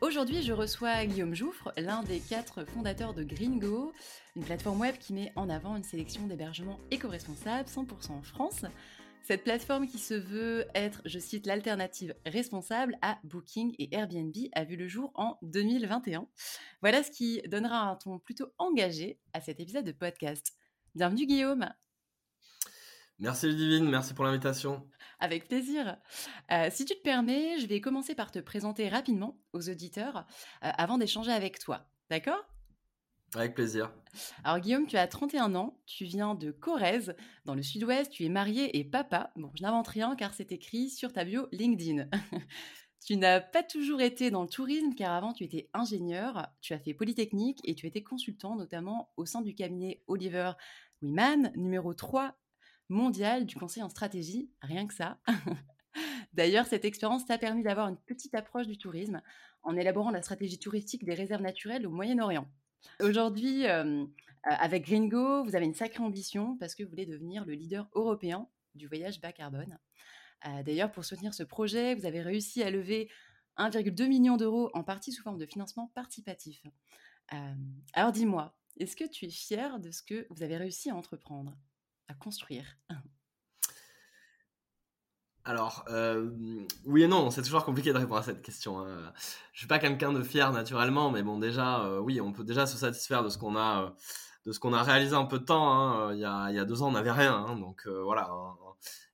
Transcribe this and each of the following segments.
Aujourd'hui, je reçois Guillaume Jouffre, l'un des quatre fondateurs de Gringo, une plateforme web qui met en avant une sélection d'hébergements éco-responsables 100% en France. Cette plateforme qui se veut être, je cite, l'alternative responsable à Booking et Airbnb a vu le jour en 2021. Voilà ce qui donnera un ton plutôt engagé à cet épisode de podcast. Bienvenue Guillaume. Merci Ludivine, merci pour l'invitation. Avec plaisir. Euh, si tu te permets, je vais commencer par te présenter rapidement aux auditeurs euh, avant d'échanger avec toi. D'accord? Avec plaisir. Alors Guillaume, tu as 31 ans, tu viens de Corrèze, dans le sud-ouest, tu es marié et papa. Bon, je n'invente rien car c'est écrit sur ta bio LinkedIn. tu n'as pas toujours été dans le tourisme car avant tu étais ingénieur, tu as fait Polytechnique et tu étais consultant notamment au sein du cabinet Oliver Wyman, numéro 3 mondial du conseil en stratégie, rien que ça. D'ailleurs, cette expérience t'a permis d'avoir une petite approche du tourisme en élaborant la stratégie touristique des réserves naturelles au Moyen-Orient. Aujourd'hui, avec Gringo, vous avez une sacrée ambition parce que vous voulez devenir le leader européen du voyage bas carbone. D'ailleurs, pour soutenir ce projet, vous avez réussi à lever 1,2 million d'euros en partie sous forme de financement participatif. alors dis-moi, est-ce que tu es fier de ce que vous avez réussi à entreprendre, construire alors, euh, oui et non, c'est toujours compliqué de répondre à cette question. Je hein. Je suis pas quelqu'un de fier naturellement, mais bon, déjà, euh, oui, on peut déjà se satisfaire de ce qu'on a, euh, de ce qu'on a réalisé en peu de temps. Hein. Il, y a, deux ans, on n'avait rien, hein. donc voilà.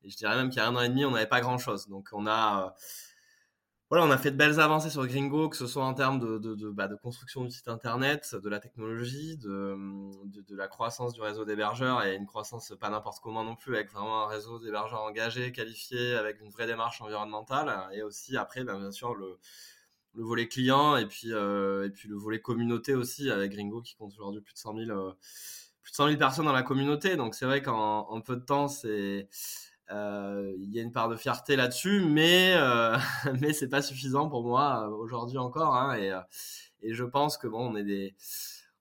je dirais même qu'il y a un an et demi, on n'avait pas grand-chose. Donc, on a voilà, on a fait de belles avancées sur Gringo, que ce soit en termes de, de, bah, construction du site internet, de la technologie, de, de la croissance du réseau d'hébergeurs et une croissance pas n'importe comment non plus, avec vraiment un réseau d'hébergeurs engagés, qualifiés, avec une vraie démarche environnementale et aussi après, bah, bien sûr, le, le volet client et puis, euh, et puis le volet communauté aussi, avec Gringo qui compte aujourd'hui plus de 100 000, euh, plus de 100 000 personnes dans la communauté. Donc c'est vrai qu'en peu de temps, c'est il y a une part de fierté là-dessus, mais euh, mais c'est pas suffisant pour moi euh, aujourd'hui encore. Hein, et, et je pense que bon, on est des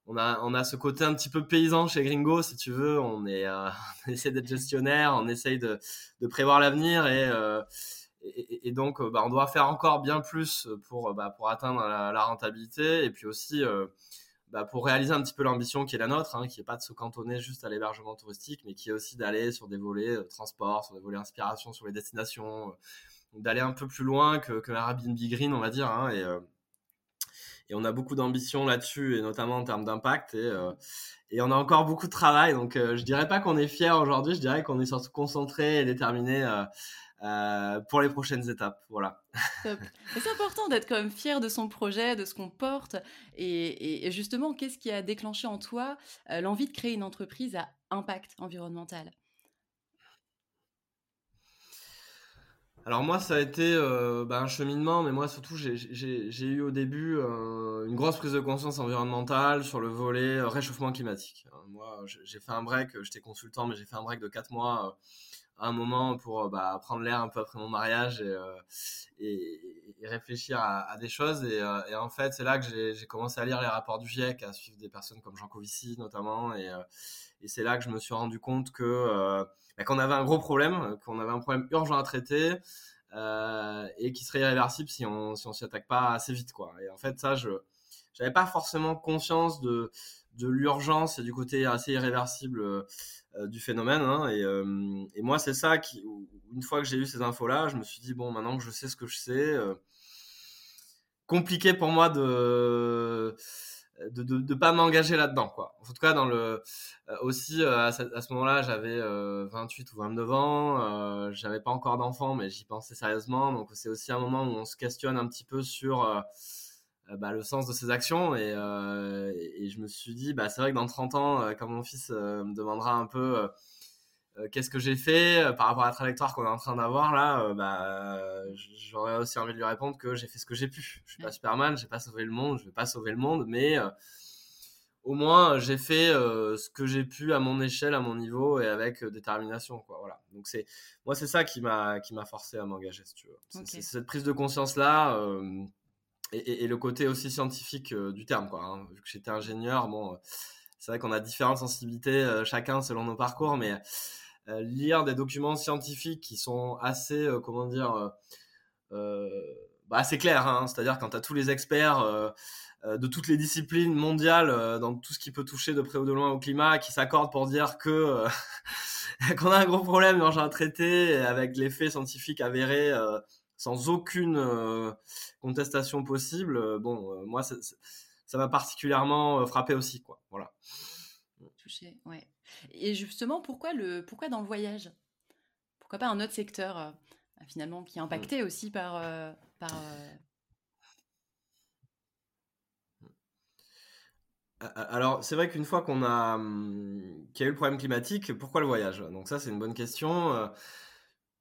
on a, on a ce côté un petit peu paysan chez Gringo, si tu veux. On, est, essaie d'être gestionnaire, on essaye de, de prévoir l'avenir et, et, donc bah, on doit faire encore bien plus pour, bah, pour atteindre la, rentabilité et puis aussi bah, pour réaliser un petit peu l'ambition qui est la nôtre, hein, qui n'est pas de se cantonner juste à l'hébergement touristique, mais qui est aussi d'aller sur des volets euh, transport, sur des volets inspiration, sur les destinations, euh, d'aller un peu plus loin que, que Airbnb Green, on va dire. Hein, et, euh, et on a beaucoup d'ambition là-dessus, et notamment en termes d'impact. Et, et on a encore beaucoup de travail. Donc, je dirais pas qu'on est fier aujourd'hui, je dirais qu'on est surtout concentré et déterminé euh, pour les prochaines étapes. Voilà. C'est important d'être quand même fier de son projet, de ce qu'on porte. Et, justement, qu'est-ce qui a déclenché en toi euh, l'envie de créer une entreprise à impact environnemental? Alors moi, ça a été euh, bah, un cheminement, mais moi surtout, j'ai eu au début une grosse prise de conscience environnementale sur le volet réchauffement climatique. moi, j'ai fait un break, j'étais consultant, mais j'ai fait un break de 4 mois un moment pour euh, bah, prendre l'air un peu après mon mariage et, euh, réfléchir à, des choses. Euh, et, en fait, c'est là que j'ai commencé à lire les rapports du GIEC, à suivre des personnes comme Jean Covici notamment. Et, et c'est là que je me suis rendu compte que bah, qu'on avait un gros problème, qu'on avait un problème urgent à traiter. et qui serait irréversible si on si on s'y attaque pas assez vite quoi et en fait ça je j'avais pas forcément conscience de de l'urgence et du côté assez irréversible du phénomène. Hein, et, et, moi, c'est ça qui, une fois que j'ai eu ces infos-là, je me suis dit, bon, maintenant que je sais ce que je sais, compliqué pour moi de de, de, pas m'engager là-dedans quoi. En tout cas dans le euh, aussi euh, à, ce, moment-là, j'avais 28 euh, ou 29 ans, j'avais pas encore d'enfant mais j'y pensais sérieusement donc c'est aussi un moment où on se questionne un petit peu sur bah, le sens de ses actions. Et, et, je me suis dit bah c'est vrai que dans 30 ans quand mon fils me demandera un peu euh, qu'est-ce que j'ai fait euh, par rapport à la trajectoire qu'on est en train d'avoir là euh, bah, j'aurais aussi envie de lui répondre que j'ai fait ce que j'ai pu. Je suis pas Superman j'ai pas sauvé le monde je vais pas sauver le monde mais au moins j'ai fait ce que j'ai pu à mon échelle à mon niveau et avec détermination quoi voilà. Donc c'est moi c'est ça qui m'a qui m'a forcé à m'engager si tu veux. C'est cette prise de conscience là et, le côté aussi scientifique du terme quoi hein. vu que j'étais ingénieur bon c'est vrai qu'on a différentes sensibilités chacun selon nos parcours mais euh, lire des documents scientifiques qui sont assez, euh, comment dire, euh, bah, assez clairs. Hein. C'est-à-dire quand tu as tous les experts de toutes les disciplines mondiales dans tout ce qui peut toucher de près ou de loin au climat qui s'accordent pour dire que qu'on a un gros problème dans un traité avec l'effet scientifique avéré sans aucune contestation possible. bon, moi, ça m'a particulièrement frappé aussi, quoi. Voilà. Touché, ouais. Et justement, pourquoi, le, pourquoi dans le voyage? Pourquoi pas un autre secteur euh, finalement qui est mmh. impacté aussi par... Euh, par euh Alors, c'est vrai qu'une fois qu'on a mmh, qu'il y a eu le problème climatique, pourquoi le voyage? Donc ça, c'est une bonne question.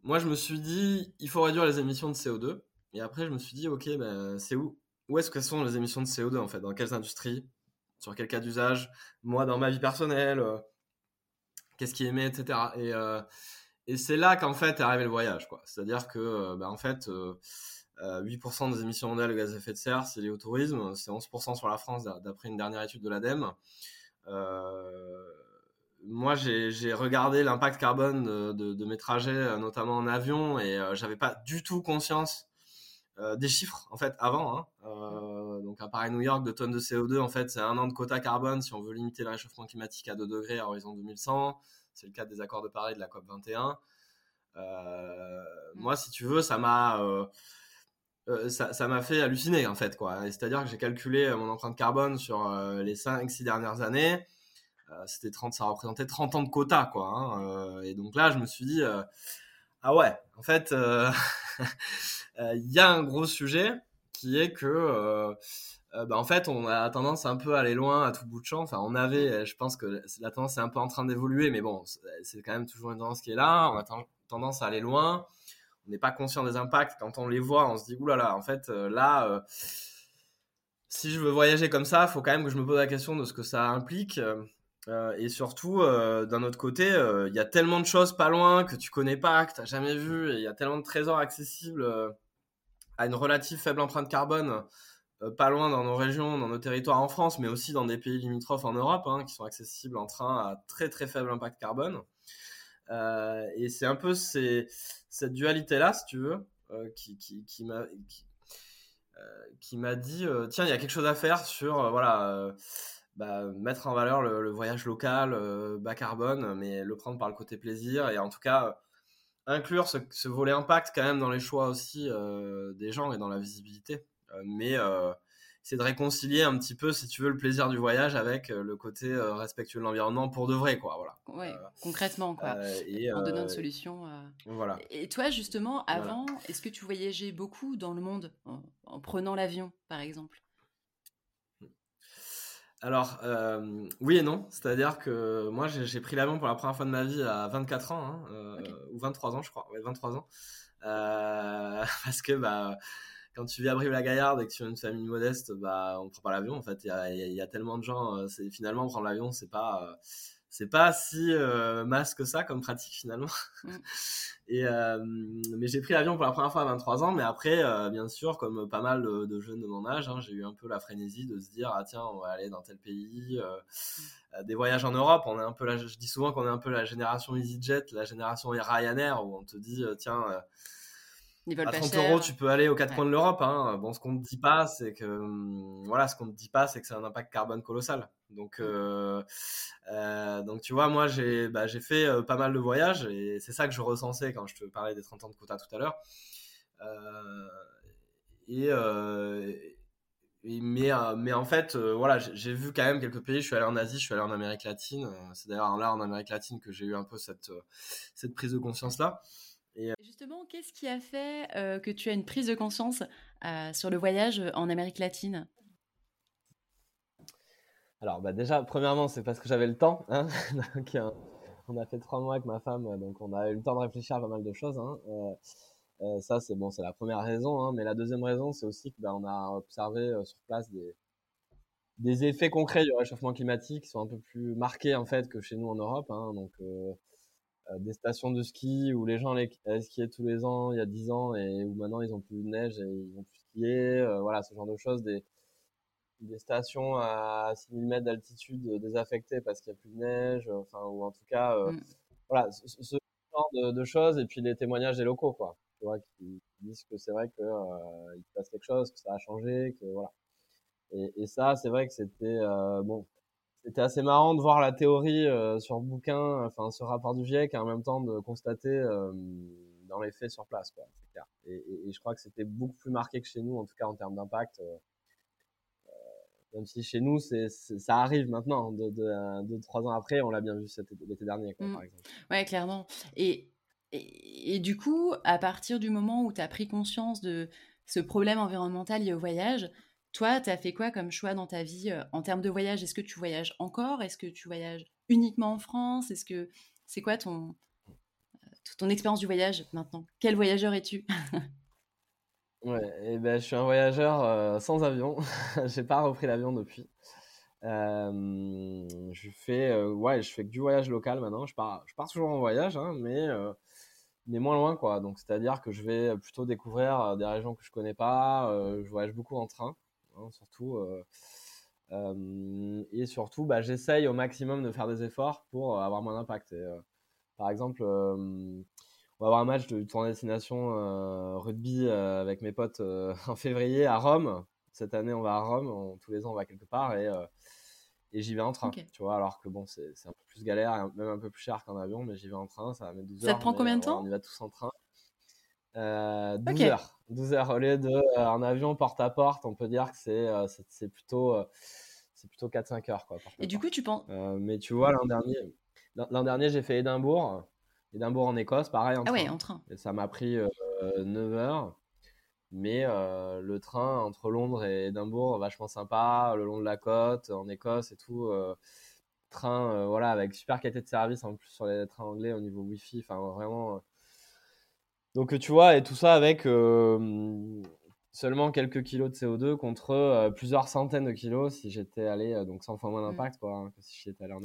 Moi, je me suis dit, il faut réduire les émissions de CO2. Et après, je me suis dit, ok, ben, c'est où Où est-ce que sont les émissions de CO2 en fait? Dans quelles industries? Sur quel cas d'usage? Moi, dans ma vie personnelle qu'est-ce qui émet, etc. Et, euh, et c'est là qu'en fait est arrivé le voyage, quoi. C'est-à-dire que, euh, bah, en fait, 8% euh, des émissions mondiales de gaz à effet de serre, c'est lié au tourisme, c'est 11% sur la France d'après une dernière étude de l'ADEME. Moi, j'ai regardé l'impact carbone de, de, mes trajets, notamment en avion, et j'avais pas du tout conscience des chiffres en fait avant. Hein. Euh, donc à Paris New York de tonnes de CO2 en fait c'est un an de quota carbone si on veut limiter le réchauffement climatique à 2 degrés à horizon 2100. C'est le cas des accords de Paris de la COP 21. Euh, mm. Moi si tu veux ça m'a euh, ça m'a fait halluciner en fait quoi. C'est-à-dire que j'ai calculé mon empreinte carbone sur les 5-6 dernières années. C'était 30 ça représentait 30 ans de quota quoi. Hein. et donc là je me suis dit ah ouais en fait il y a un gros sujet qui est que euh, euh, bah, en fait, on a tendance un peu à aller loin à tout bout de champ. Enfin, on avait, je pense que la tendance est un peu en train d'évoluer, mais bon, c'est quand même toujours une tendance qui est là. On a tendance à aller loin. On n'est pas conscient des impacts. Quand on les voit, on se dit, oulala, là là, en fait, euh, là, si je veux voyager comme ça, il faut quand même que je me pose la question de ce que ça implique. Et surtout, d'un autre côté, il y a tellement de choses pas loin que tu connais pas, que tu n'as jamais vu, et il y a tellement de trésors accessibles à une relative faible empreinte carbone, euh, pas loin dans nos régions, dans nos territoires en France, mais aussi dans des pays limitrophes en Europe, hein, qui sont accessibles en train à très très faible impact carbone. Euh, et c'est un peu cette dualité-là, si tu veux, euh, qui, m'a dit tiens, il y a quelque chose à faire sur voilà. Bah, mettre en valeur le, le voyage local, bas carbone, mais le prendre par le côté plaisir et en tout cas inclure ce, volet impact quand même dans les choix aussi euh, des gens et dans la visibilité. Euh, mais euh, c'est de réconcilier un petit peu, si tu veux, le plaisir du voyage avec le côté respectueux de l'environnement pour de vrai, quoi. Voilà. Ouais, concrètement, quoi. et, en donnant une solution. Voilà. Et toi, justement, avant, est-ce que tu voyageais beaucoup dans le monde en prenant l'avion, par exemple? Alors, euh, oui et non. C'est-à-dire que moi, j'ai pris l'avion pour la première fois de ma vie à 24 ans, hein, euh, ou 23 ans, je crois. Ouais, 23 ans. Euh, parce que bah, quand tu vis à Brive-la-Gaillarde et que tu as une famille modeste, bah, on prend pas l'avion. En fait, il y a, tellement de gens. c'est finalement prendre l'avion, c'est pas c'est pas si euh, masse que ça comme pratique finalement. Mm. Et, euh, mais j'ai pris l'avion pour la première fois à 23 ans, mais après, euh, bien sûr, comme pas mal de, jeunes de mon âge, hein, j'ai eu un peu la frénésie de se dire ah tiens, on va aller dans tel pays, mm. des voyages en Europe. On est un peu je dis souvent qu'on est un peu la génération EasyJet, la génération Ryanair, où on te dit tiens à 30 euros, tu peux aller aux quatre coins de l'Europe. Hein. Bon, ce qu'on ne dit pas, c'est que hum, voilà, ce qu'on ne dit pas, c'est que c'est un impact carbone colossal. Donc, euh, euh, donc tu vois, moi, j'ai bah, fait euh, pas mal de voyages et c'est ça que je recensais quand je te parlais des 30 ans de quota tout à l'heure. et, mais, mais en fait, voilà, j'ai vu quand même quelques pays. Je suis allé en Asie, je suis allé en Amérique latine. C'est d'ailleurs là en Amérique latine que j'ai eu un peu cette, cette prise de conscience là. Et Justement, qu'est-ce qui a fait que tu as une prise de conscience sur le voyage en Amérique latine? Alors, bah déjà, premièrement, c'est parce que j'avais le temps. Hein. on a fait trois mois avec ma femme, donc on a eu le temps de réfléchir à pas mal de choses. Hein. Euh, euh, ça, c'est bon, c'est la première raison. Hein. Mais la deuxième raison, c'est aussi qu'on bah, a observé sur place des, des effets concrets du réchauffement climatique qui sont un peu plus marqués en fait que chez nous en Europe. Donc, euh, des stations de ski où les gens allaient skier tous les ans il y a 10 ans et où maintenant ils ont plus de neige et ils ont plus skier, euh, voilà ce genre de choses, des, des stations à 6000 mètres d'altitude désaffectées parce qu'il n'y a plus de neige, enfin ou en tout cas euh, mm. voilà ce, genre de, choses et puis les témoignages des locaux quoi, tu vois qui, disent que c'est vrai que il se passe quelque chose, que ça a changé, que voilà. Et, et ça c'est vrai que c'était bon c'était assez marrant de voir la théorie euh, sur bouquin, enfin sur rapport du GIEC, et en même temps de constater euh, dans les faits sur place, quoi. Clair. Et, et, je crois que c'était beaucoup plus marqué que chez nous, en tout cas en termes d'impact. Euh, même si chez nous, c'est, ça arrive maintenant, deux, deux, trois ans après, on l'a bien vu l'été dernier, quoi, mmh. par exemple. Ouais, clairement. Et, et, et, du coup, à partir du moment où tu as pris conscience de ce problème environnemental lié au voyage, toi, tu as fait quoi comme choix dans ta vie en termes de voyage? Est-ce que tu voyages encore? Est-ce que tu voyages uniquement en France? Est-ce que c'est quoi ton ton expérience du voyage maintenant? Quel voyageur es-tu? Ouais, eh ben, je suis un voyageur sans avion. J'ai pas repris l'avion depuis. je fais ouais, je fais que du voyage local maintenant. Je pars, je pars toujours en voyage, hein, mais mais moins loin quoi. Donc c'est à dire que je vais plutôt découvrir des régions que je connais pas. je voyage beaucoup en train. Hein, surtout. Euh, euh, et surtout, bah, j'essaye au maximum de faire des efforts pour avoir moins d'impact. Euh, par exemple, on va avoir un match de tournée destination rugby avec mes potes en février à Rome. Cette année, on va à Rome. tous les ans, on va quelque part et, et j'y vais en train. Tu vois, alors que bon, c'est un peu plus galère, même un peu plus cher qu'en avion, mais j'y vais en train. Ça va mettre 12 heures. Ça prend combien de temps On y va tous en train. 12 euh, heures. 12 heures au lieu de euh, en avion porte à porte, on peut dire que c'est euh, c'est plutôt c'est plutôt 4-5 heures quoi. Et du coup, tu penses Mais tu vois, l'an dernier, l'an dernier, j'ai fait Édimbourg, Édimbourg en Écosse, pareil en ah train. ouais, en train. Et ça m'a pris 9 heures. Mais le train entre Londres et Édimbourg, vachement sympa, le long de la côte, en Écosse et tout. train, voilà, avec super qualité de service en plus sur les trains anglais au niveau Wi-Fi. Enfin, vraiment donc tu vois, et tout ça avec euh, seulement quelques kilos de CO2 contre euh, plusieurs centaines de kilos si j'étais allé, euh, donc 100 fois moins mmh. d'impact quoi, hein, que si j'étais allé en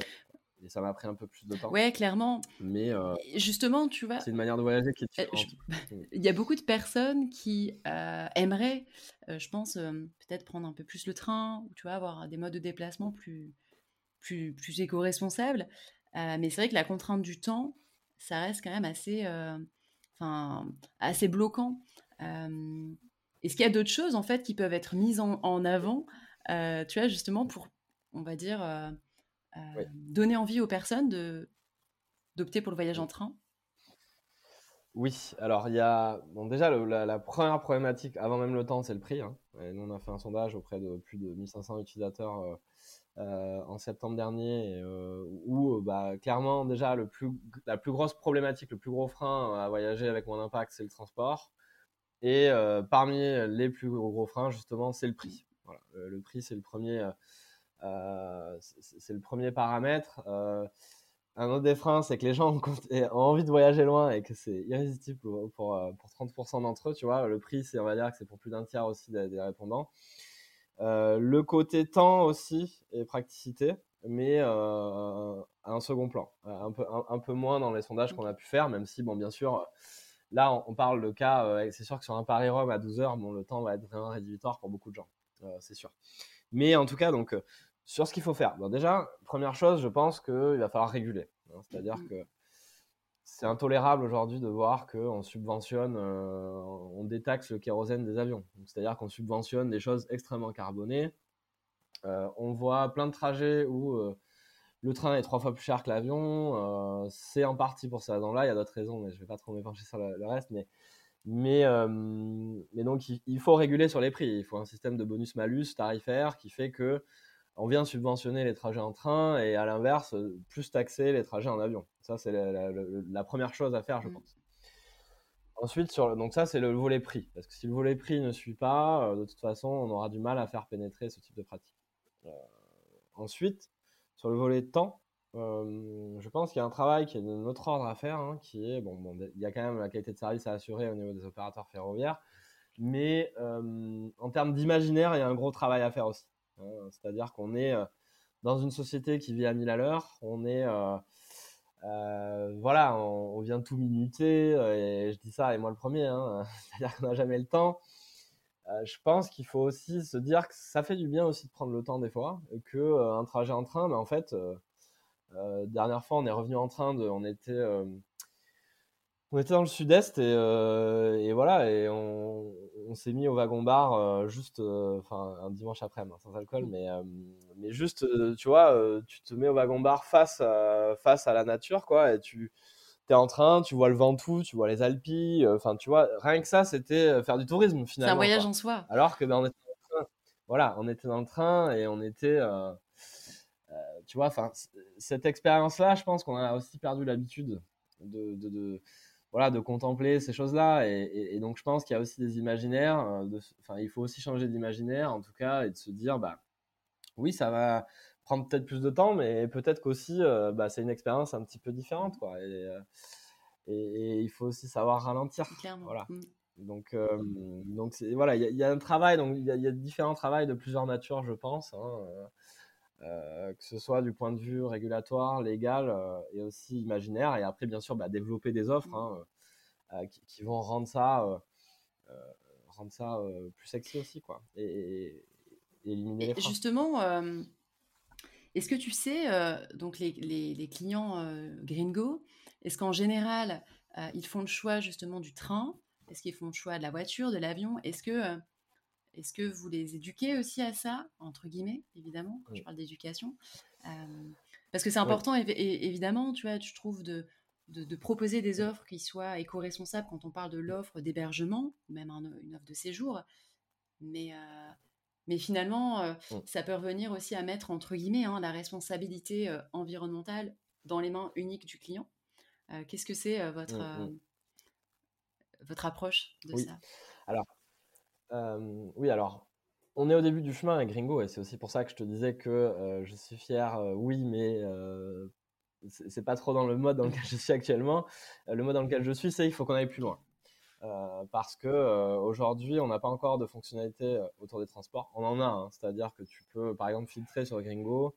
et ça m'a pris un peu plus de temps. Ouais, clairement. Mais justement, tu vois. C'est une manière de voyager qui est différente. Il y a beaucoup de personnes qui aimeraient, je pense, peut-être prendre un peu plus le train, ou tu vois, avoir des modes de déplacement plus, plus, plus éco-responsables. mais c'est vrai que la contrainte du temps, ça reste quand même assez enfin, assez bloquant. Est-ce qu'il y a d'autres choses en fait qui peuvent être mises en, avant, tu vois, justement pour, on va dire, donner envie aux personnes de d'opter pour le voyage en train? Oui, alors il y a bon, déjà la, première problématique avant même le temps, c'est le prix. Hein. nous, on a fait un sondage auprès de plus de 1500 utilisateurs euh, en septembre dernier, euh, où euh, bah, clairement déjà le plus, la plus grosse problématique, le plus gros frein à voyager avec moins d'impact, c'est le transport. Et parmi les plus gros freins, justement, c'est le prix. Voilà, le, prix, c'est le premier, c'est le premier paramètre. un autre des freins, c'est que les gens ont, envie de voyager loin et que c'est irrésistible pour, pour, 30% d'entre eux. Tu vois, le prix, on va dire que c'est pour plus d'un tiers aussi des répondants. Euh, le côté temps aussi et praticité, mais euh, à un second plan, euh, un peu, un, peu moins dans les sondages qu'on a pu faire, même si, bon, bien sûr, là, on, parle de cas, c'est sûr que sur un Paris-Rome à 12 heures, bon, le temps va être vraiment rédhibitoire pour beaucoup de gens, c'est sûr. Mais en tout cas, donc, sur ce qu'il faut faire. Bon, déjà, première chose, je pense qu'il va falloir réguler. Hein, c'est-à-dire mmh. que c'est intolérable aujourd'hui de voir qu'on subventionne, on détaxe le kérosène des avions. C'est-à-dire qu'on subventionne des choses extrêmement carbonées. on voit plein de trajets où le train est trois fois plus cher que l'avion. c'est en partie pour ces raisons-là. Il y a d'autres raisons, mais je ne vais pas trop m'épancher sur le, reste. Mais, mais, mais donc, il, faut réguler sur les prix. Il faut un système de bonus-malus tarifaire qui fait que on vient subventionner les trajets en train et à l'inverse, plus taxer les trajets en avion. Ça, c'est la, première chose à faire, je mmh. pense. Ensuite, sur donc ça, c'est le volet prix. Parce que si le volet prix ne suit pas, de toute façon, on aura du mal à faire pénétrer ce type de pratique. ensuite, sur le volet temps, je pense qu'il y a un travail qui est de notre ordre à faire, hein, qui est, bon, il y a quand même la qualité de service à assurer au niveau des opérateurs ferroviaires, mais en termes d'imaginaire, il y a un gros travail à faire aussi. Hein. C'est-à-dire qu'on est dans une société qui vit à 1000 à l'heure, on est, voilà, on, vient tout minuter, et je dis ça, et moi le premier, hein, c'est-à-dire qu'on n'a jamais le temps. je pense qu'il faut aussi se dire que ça fait du bien aussi de prendre le temps des fois, et que un trajet en train, mais en fait, dernière fois, on est revenu en train, de, on était on était dans le sud-est et, et, voilà, et on, on s'est mis au wagon-bar euh, juste, euh, enfin, un dimanche après-midi, sans alcool, mm. mais, euh, mais juste, tu vois, tu te mets au wagon-bar face, à, face à la nature, quoi, et tu es en train, tu vois le Ventoux, tu vois les Alpes, enfin, tu vois, rien que ça, c'était faire du tourisme, finalement. C'est un voyage en soi. Alors que, ben, on était dans le train, voilà, on était dans le train et on était, tu vois, enfin, cette expérience-là, je pense qu'on a aussi perdu l'habitude de, de voilà, de contempler ces choses-là. Et, donc, je pense qu'il y a aussi des imaginaires. Euh, enfin, il faut aussi changer d'imaginaire, en tout cas, et de se dire, bah, oui, ça va prendre peut-être plus de temps, mais peut-être qu'aussi, euh, bah, c'est une expérience un petit peu différente, quoi. Et, euh, il faut aussi savoir ralentir. Voilà. Mm. Donc, donc voilà, il y, a un travail, donc il y, a différents travails de plusieurs natures, je pense. Hein, euh, que ce soit du point de vue régulatoire, légal euh, et aussi imaginaire. Et après, bien sûr, bah, développer des offres hein, euh, qui, vont rendre ça, rendre ça plus sexy aussi, quoi. Et, éliminer les freins. Justement, est-ce que tu sais, donc les, les, les clients gringo, est-ce qu'en général, ils font le choix justement du train? Est-ce qu'ils font le choix de la voiture, de l'avion? Est-ce que est-ce que vous les éduquez aussi à ça, entre guillemets, évidemment, quand je parle d'éducation Parce que c'est important, évidemment, tu vois, je trouve, de, de, proposer des offres qui soient éco-responsables quand on parle de l'offre d'hébergement, même une offre de séjour. Mais, mais finalement, ça peut revenir aussi à mettre, entre guillemets, hein, la responsabilité environnementale dans les mains uniques du client. Qu'est-ce que c'est votre, mmh, mmh. votre approche de ça? Alors, oui, alors, on est au début du chemin avec Gringo et c'est aussi pour ça que je te disais que je suis fier, oui, mais c'est pas trop dans le mode dans lequel je suis actuellement. le mode dans lequel je suis, c'est qu'il faut qu'on aille plus loin. parce que aujourd'hui, on n'a pas encore de fonctionnalité autour des transports. On en a, hein, c'est-à-dire que tu peux, par exemple, filtrer sur Gringo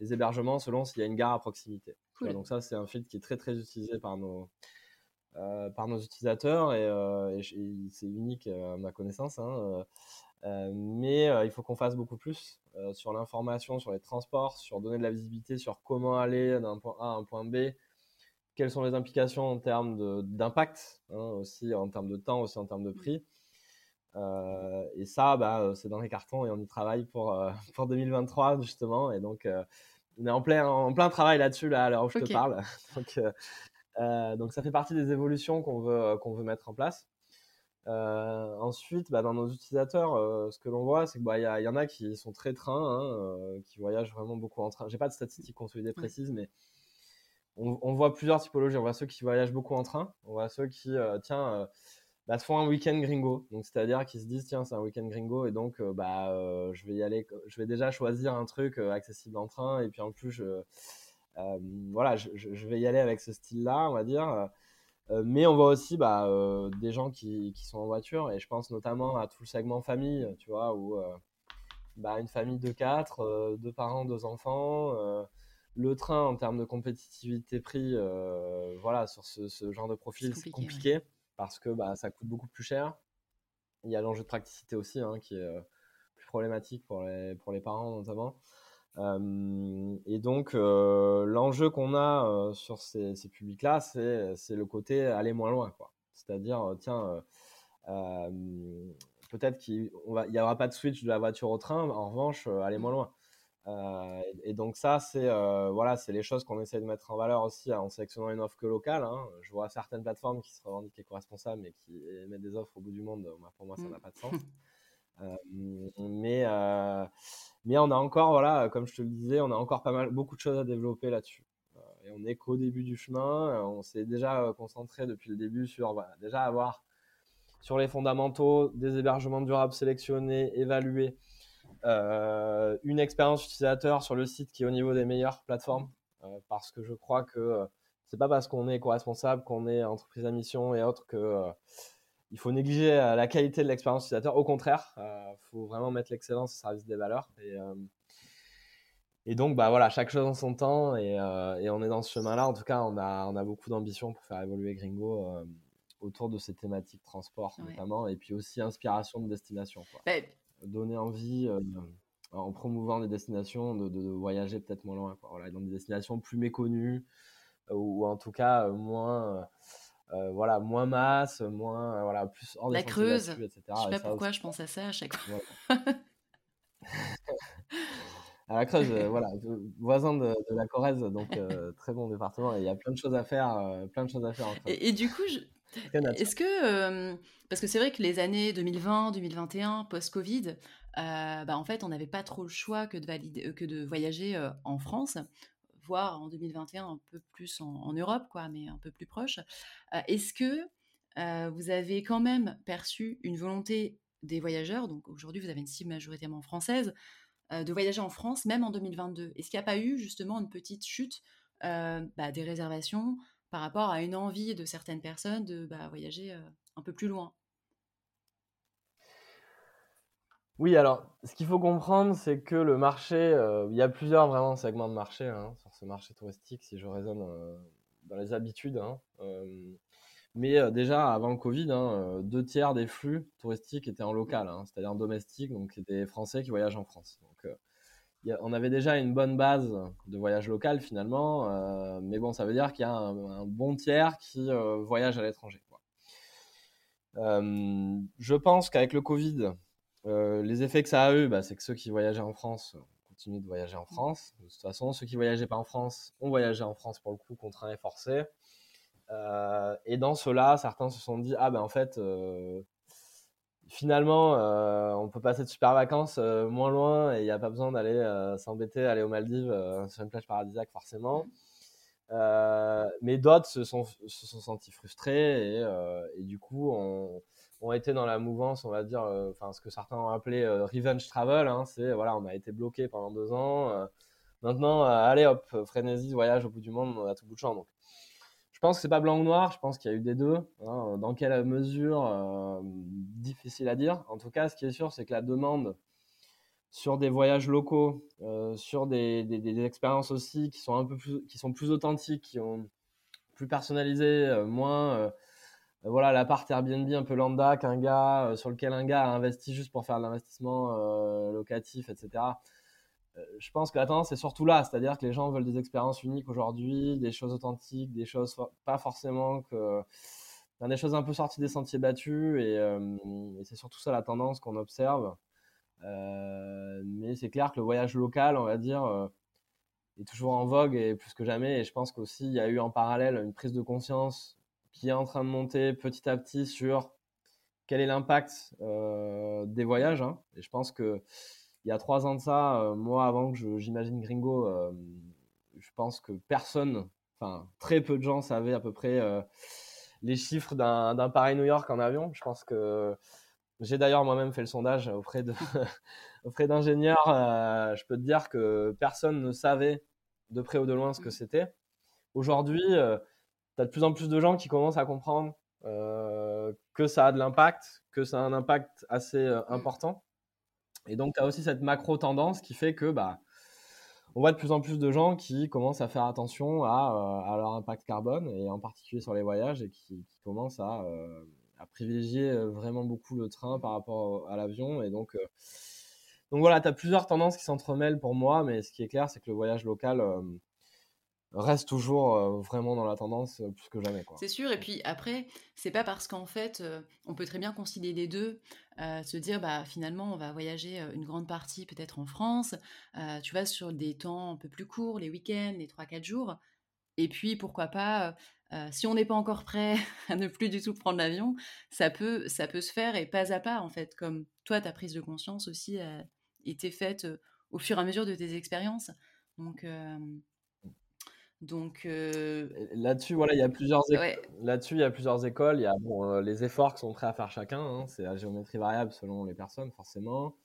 les hébergements selon s'il y a une gare à proximité. Donc ça, c'est un filtre qui est très très utilisé par nos, euh, par nos utilisateurs et, euh, c'est unique euh, à ma connaissance. Hein, mais il faut qu'on fasse beaucoup plus sur l'information, sur les transports, sur donner de la visibilité sur comment aller d'un point A à un point B, quelles sont les implications en termes d'impact, hein, aussi en termes de temps, aussi en termes de prix. et ça, bah, c'est dans les cartons et on y travaille pour, pour 2023 justement. Et donc, on est en plein, en plein travail là-dessus là, à l'heure où je te parle. donc, euh, donc ça fait partie des évolutions qu'on veut, euh, qu'on veut mettre en place. Euh, ensuite, bah, dans nos utilisateurs, ce que l'on voit, c'est qu'il bah, y, y, en a qui sont très trains, hein, qui voyagent vraiment beaucoup en train. J'ai pas de statistiques consolidées précises, mais on, voit plusieurs typologies. On voit ceux qui voyagent beaucoup en train, on voit ceux qui, tiens, bah, font un week-end gringo. Donc c'est-à-dire qu'ils se disent, tiens, c'est un week-end gringo, et donc bah, je vais y aller. Je vais déjà choisir un truc accessible en train, et puis en plus je voilà, je, vais y aller avec ce style-là, on va dire. Euh, mais on voit aussi bah, euh, des gens qui, qui, sont en voiture, et je pense notamment à tout le segment famille, tu vois, où bah, une famille de quatre, deux parents, deux enfants le train en termes de compétitivité prix, voilà, sur ce, genre de profil, c'est compliqué, parce que bah, ça coûte beaucoup plus cher. Il y a l'enjeu de praticité aussi, hein, qui est plus problématique pour les, pour les parents notamment. Et donc, l'enjeu qu'on a sur ces, ces publics-là, c'est le côté aller moins loin. C'est-à-dire, tiens, peut-être qu'il n'y aura pas de switch de la voiture au train, en revanche, aller moins loin. Euh, et donc ça, c'est euh, voilà, c'est les choses qu'on essaie de mettre en valeur aussi en sélectionnant une offre que locale. Hein. Je vois certaines plateformes qui se revendiquent éco-responsables mais qui émettent des offres au bout du monde. Pour moi, ça n'a mm. pas de sens. Mais mais on a encore voilà, comme je te le disais, on a encore pas mal, beaucoup de choses à développer là-dessus. et on est qu'au début du chemin. On s'est déjà concentré depuis le début sur déjà avoir sur les fondamentaux des hébergements durables sélectionnés, évalués une expérience utilisateur sur le site qui est au niveau des meilleures plateformes, parce que je crois que euh, c'est pas parce qu'on est co-responsable, qu'on est entreprise à mission et autres que il faut négliger la qualité de l'expérience utilisateur. Au contraire, il faut vraiment mettre l'excellence au service des valeurs. Et, et, donc, bah voilà, chaque chose en son temps. Et, et on est dans ce chemin-là. En tout cas, on a, on a beaucoup d'ambition pour faire évoluer Gringo autour de ces thématiques transport notamment, et puis aussi inspiration de destination. Quoi. Bah, donner envie euh, en promouvant des destinations de, voyager peut-être moins loin, Voilà, dans des destinations plus méconnues euh, ou en tout cas euh, voilà, moins masse, moins, voilà, plus hors La Creuse, etc. Je sais pas pourquoi je pense à ça à chaque fois. à la Creuse, voilà, voisin de, la Corrèze, donc très bon département. Et il y a plein de choses à faire, plein de choses à faire. En et, et, du coup, je, est-ce que, parce que c'est vrai que les années 2020, 2021, post-Covid, bah, en fait, on n'avait pas trop le choix que de, valider, que de voyager en France, voire en 2021 un peu plus en, Europe, quoi, mais un peu plus proche. Est-ce que vous avez quand même perçu une volonté des voyageurs, donc aujourd'hui vous avez une cible majoritairement française, de voyager en France, même en 2022 Est-ce qu'il n'y a pas eu justement une petite chute bah, des réservations par rapport à une envie de certaines personnes de bah, voyager euh, un peu plus loin? Oui, alors ce qu'il faut comprendre, c'est que le marché, euh, il y a plusieurs vraiment segments de marché hein, sur ce marché touristique, si je raisonne euh, dans les habitudes. Hein, mais déjà avant le Covid, hein, deux tiers des flux touristiques étaient en local, c'est-à-dire en domestique, donc des Français qui voyagent en France. Donc on avait déjà une bonne base de voyage local finalement, euh, mais bon, ça veut dire qu'il y a un, bon tiers qui euh, voyage à l'étranger. Euh, je pense qu'avec le Covid, les effets que ça a eu, bah, c'est que ceux qui voyageaient en France continuent de voyager en France. De toute façon, ceux qui voyageaient pas en France ont voyagé en France pour le coup, contraint et forcé. et dans cela, certains se sont dit ah ben en fait finalement, euh, on peut passer de super vacances euh, moins loin et il n'y a pas besoin d'aller euh, s'embêter, aller aux Maldives sur une plage paradisiaque forcément. mais d'autres se sont, se sont sentis frustrés et, et du coup ont, ont, été dans la mouvance, on va dire, enfin ce que certains ont appelé revenge travel. Hein, c'est voilà, on a été bloqué pendant deux ans. maintenant, allez hop, frénésie, voyage au bout du monde, à tout bout de champ. Donc, je pense que c'est pas blanc ou noir, je pense qu'il y a eu des deux. Hein. Dans quelle mesure, euh, difficile à dire. En tout cas, ce qui est sûr, c'est que la demande sur des voyages locaux, euh, sur des, expériences aussi qui sont un peu plus, qui sont plus authentiques, qui ont plus personnalisées, euh, moins voilà la part Airbnb un peu lambda qu'un gars sur lequel un gars a investi juste pour faire de l'investissement locatif, etc. Euh, je pense que la tendance est surtout là, c'est-à-dire que les gens veulent des expériences uniques aujourd'hui, des choses authentiques, des choses pas forcément que des choses un peu sorties des sentiers battus et, euh, c'est surtout ça la tendance qu'on observe. Euh, mais c'est clair que le voyage local, on va dire, est toujours en vogue et plus que jamais. Et je pense qu'aussi il y a eu en parallèle une prise de conscience qui est en train de monter petit à petit sur quel est l'impact des voyages. Hein. Et je pense que il y a trois ans de ça, euh, moi avant que j'imagine Gringo, euh, je pense que personne, enfin très peu de gens savaient à peu près euh, les chiffres d'un Paris-New York en avion. Je pense que j'ai d'ailleurs moi-même fait le sondage auprès de auprès d'ingénieurs. je peux te dire que personne ne savait de près ou de loin ce que mmh. c'était. Aujourd'hui, tu as de plus en plus de gens qui commencent à comprendre que ça a de l'impact, que ça a un impact assez mmh. important. Et donc, tu as aussi cette macro tendance qui fait que bah, on voit de plus en plus de gens qui commencent à faire attention à, euh, leur impact carbone, et en particulier sur les voyages, et qui, commencent à, euh, privilégier euh, vraiment beaucoup le train par rapport à l'avion. Et donc, donc voilà, tu as plusieurs tendances qui s'entremêlent pour moi, mais ce qui est clair, c'est que le voyage local reste toujours vraiment dans la tendance plus que jamais. C'est sûr, et puis après, c'est pas parce qu'en fait, on peut très bien concilier les deux, se dire bah finalement on va voyager une grande partie peut-être en France, tu vois, sur des temps un peu plus courts, les week-ends, les 3-4 jours, et puis pourquoi pas, si on n'est pas encore prêt à ne plus du tout prendre l'avion, ça peut, ça peut se faire et pas à pas en fait, comme toi ta prise de conscience aussi a été faite au fur et à mesure de tes expériences. Donc donc là-dessus, voilà, il y a plusieurs là-dessus, il y a plusieurs écoles. Il y a bon, les efforts qui sont prêts à faire chacun. Hein, c'est la géométrie variable selon les personnes, forcément.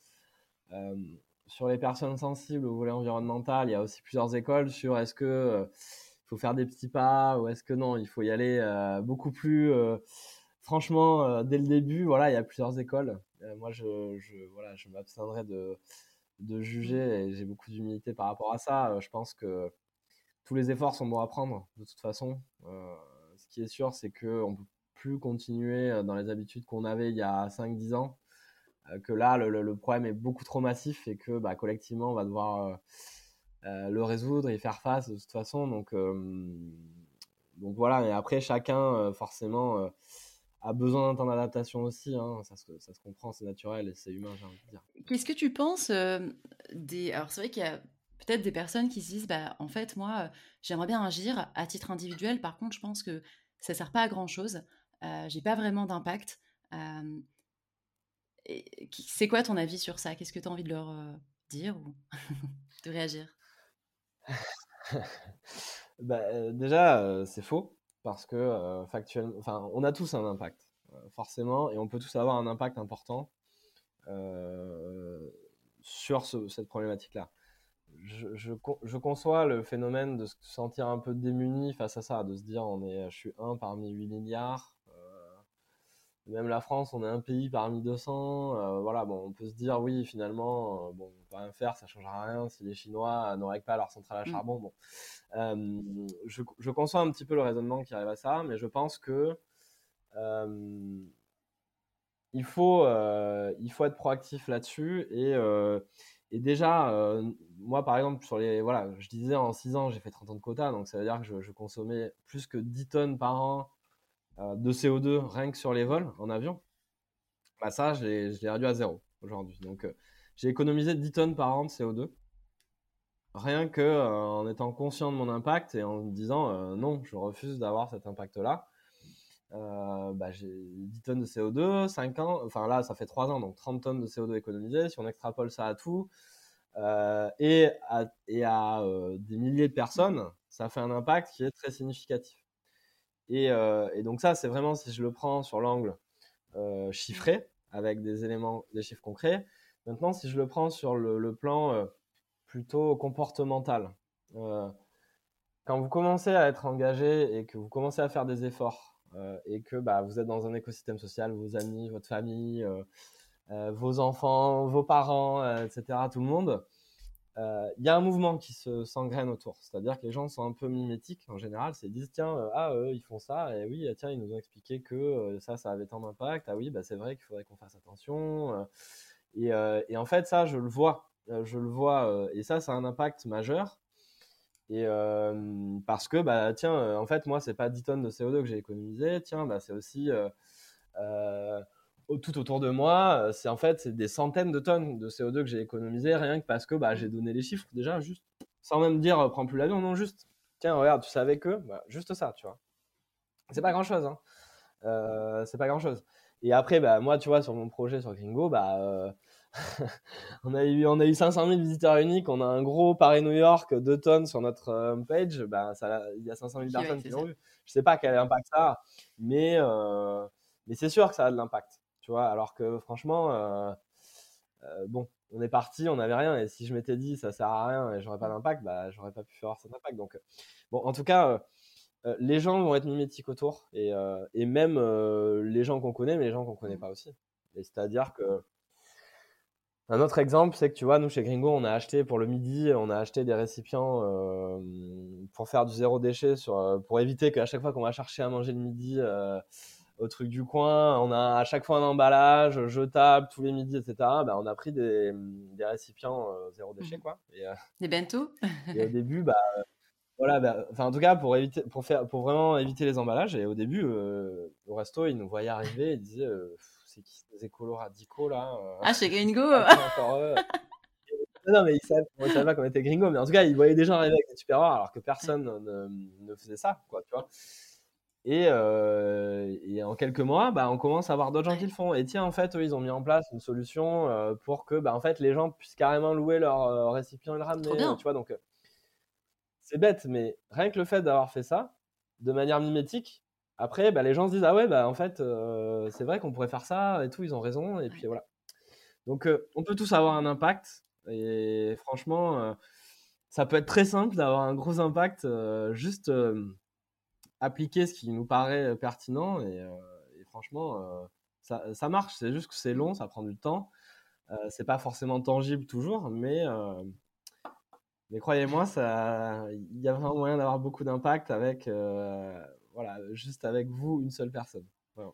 sur les personnes sensibles au volet environnemental, il y a aussi plusieurs écoles sur est-ce que il faut faire des petits pas ou est-ce que non, il faut y aller beaucoup plus franchement dès le début. Voilà, il y a plusieurs écoles. moi, je, je voilà, je m'abstiendrai de de juger mmh. et j'ai beaucoup d'humilité par rapport à ça. je pense que tous les efforts sont bons à prendre de toute façon. Euh, ce qui est sûr, c'est qu'on ne peut plus continuer euh, dans les habitudes qu'on avait il y a 5-10 ans. Euh, que là, le, problème est beaucoup trop massif et que bah, collectivement, on va devoir le résoudre et faire face de toute façon. Donc, donc voilà, et après, chacun, forcément a besoin d'un temps d'adaptation aussi. Hein. Ça, se, comprend, c'est naturel et c'est humain, j'ai envie de dire. Qu'est-ce que tu penses des. Alors, c'est vrai qu'il y a peut-être des personnes qui se disent bah en fait moi euh, j'aimerais bien agir à titre individuel. Par contre je pense que ça sert pas à grand chose euh, j'ai pas vraiment d'impact. Euh, c'est quoi ton avis sur ça? Qu'est-ce que tu as envie de leur euh, dire ou de réagir? Bah, déjà c'est faux parce que factuellement enfin on a tous un impact forcément et on peut tous avoir un impact important sur cette problématique je, je, conçois le phénomène de se sentir un peu démuni face à ça, de se dire on est, je suis un parmi 8 milliards. Euh, même la France, on est un pays parmi 200. Euh, voilà, bon, on peut se dire oui, finalement, euh, bon, on peut rien faire, ça changera rien si les Chinois n'auraient pas leur centrale à mm. charbon. Bon, je, je, conçois un petit peu le raisonnement qui arrive à ça, mais je pense que il faut, il faut être proactif là-dessus et et déjà, euh, moi, par exemple, sur les, voilà, je disais en 6 ans, j'ai fait 30 ans de quota, donc ça veut dire que je, consommais plus que 10 tonnes par an euh, de CO2 rien que sur les vols en avion. Bah, ça, je l'ai réduit à zéro aujourd'hui. Donc, euh, j'ai économisé 10 tonnes par an de CO2 rien que en étant conscient de mon impact et en me disant non, je refuse d'avoir cet impact-là. Euh, bah, j'ai 10 tonnes de CO2, 5 ans, enfin là ça fait 3 ans, donc 30 tonnes de CO2 économisées, si on extrapole ça à tout, euh, et à, euh, des milliers de personnes, ça fait un impact qui est très significatif. Et, donc ça c'est vraiment si je le prends sur l'angle chiffré, avec des éléments, des chiffres concrets. Maintenant si je le prends sur le, plan plutôt comportemental, quand vous commencez à être engagé et que vous commencez à faire des efforts, et que bah, vous êtes dans un écosystème social, vos amis, votre famille, euh, euh, vos enfants, vos parents, etc., tout le monde, il y a un mouvement qui se s'engraine autour. C'est-à-dire que les gens sont un peu mimétiques en général. Ils disent tiens, ah eux ils font ça et oui, tiens ils nous ont expliqué que ça ça avait tant d'impact. Ah oui, bah c'est vrai qu'il faudrait qu'on fasse attention. Et, et, en fait ça je le vois, je le vois et ça ça a un impact majeur. Et parce que, bah, tiens, en fait, moi, c'est pas 10 tonnes de CO2 que j'ai économisé, tiens, bah, c'est aussi tout autour de moi, c'est en fait des centaines de tonnes de CO2 que j'ai économisé rien que parce que bah, j'ai donné les chiffres déjà, juste sans même dire prends plus l'avion, non, juste tiens, regarde, tu savais que, bah, juste ça, tu vois. C'est pas grand chose, hein. c'est pas grand chose. Et après, bah, moi, tu vois, sur mon projet sur Gringo, bah, on, a eu, on a eu 500 000 visiteurs uniques, on a un gros Paris-New York, 2 tonnes sur notre euh, page, bah, ça, il y a 500 000 personnes qui l'ont vu. Je sais pas quel impact ça a, mais, euh, mais c'est sûr que ça a de l'impact, tu vois, alors que franchement, euh, bon, on est parti, on n'avait rien, et si je m'étais dit ça sert à rien et j'aurais pas d'impact, bah, j'aurais pas pu faire cet impact. Donc, bon, en tout cas, les gens vont être mimétiques autour, et, et même les gens qu'on connaît, mais les gens qu'on connaît mmh. pas aussi. C'est-à-dire que un autre exemple, c'est que tu vois, nous chez Gringo, on a acheté pour le midi, on a acheté des récipients euh, pour faire du zéro déchet, sur, euh, pour éviter qu'à chaque fois qu'on va chercher à manger le midi, euh, au truc du coin. On a à chaque fois un emballage jetable tous les midis, etc. Ben, on a pris des, des récipients zéro déchet, Mhm. quoi. Et, Des bento et au début, bah, voilà, bah, en tout cas, pour, éviter, pour, faire, pour vraiment éviter les emballages, et au début, au resto, ils nous voyaient arriver, ils disaient Pff, C'est qui ces écolos radicaux là euh, Ah, chez Gringo eux Non, mais ils savaient pas qu'on était gringo, mais en tout cas, ils voyaient des gens arriver avec des super alors que personne ne, ne faisait ça, quoi, tu vois. Et, euh, et en quelques mois, bah, on commence à voir d'autres gens qui le font. Et tiens, en fait, eux, ils ont mis en place une solution euh, pour que bah, en fait, les gens puissent carrément louer leur euh, récipient et le ramener. Tu vois, donc, c'est bête, mais rien que le fait d'avoir fait ça, de manière mimétique, après, bah, les gens se disent Ah ouais, bah, en fait, euh, c'est vrai qu'on pourrait faire ça et tout, ils ont raison. Et puis voilà. Donc, euh, on peut tous avoir un impact. Et franchement, euh, ça peut être très simple d'avoir un gros impact, juste appliquer ce qui nous paraît pertinent. Et, et franchement, ça, ça marche. C'est juste que c'est long, ça prend du temps. C'est pas forcément tangible toujours, mais, mais croyez-moi, il y a vraiment moyen d'avoir beaucoup d'impact avec, voilà, juste avec vous, une seule personne. Voilà.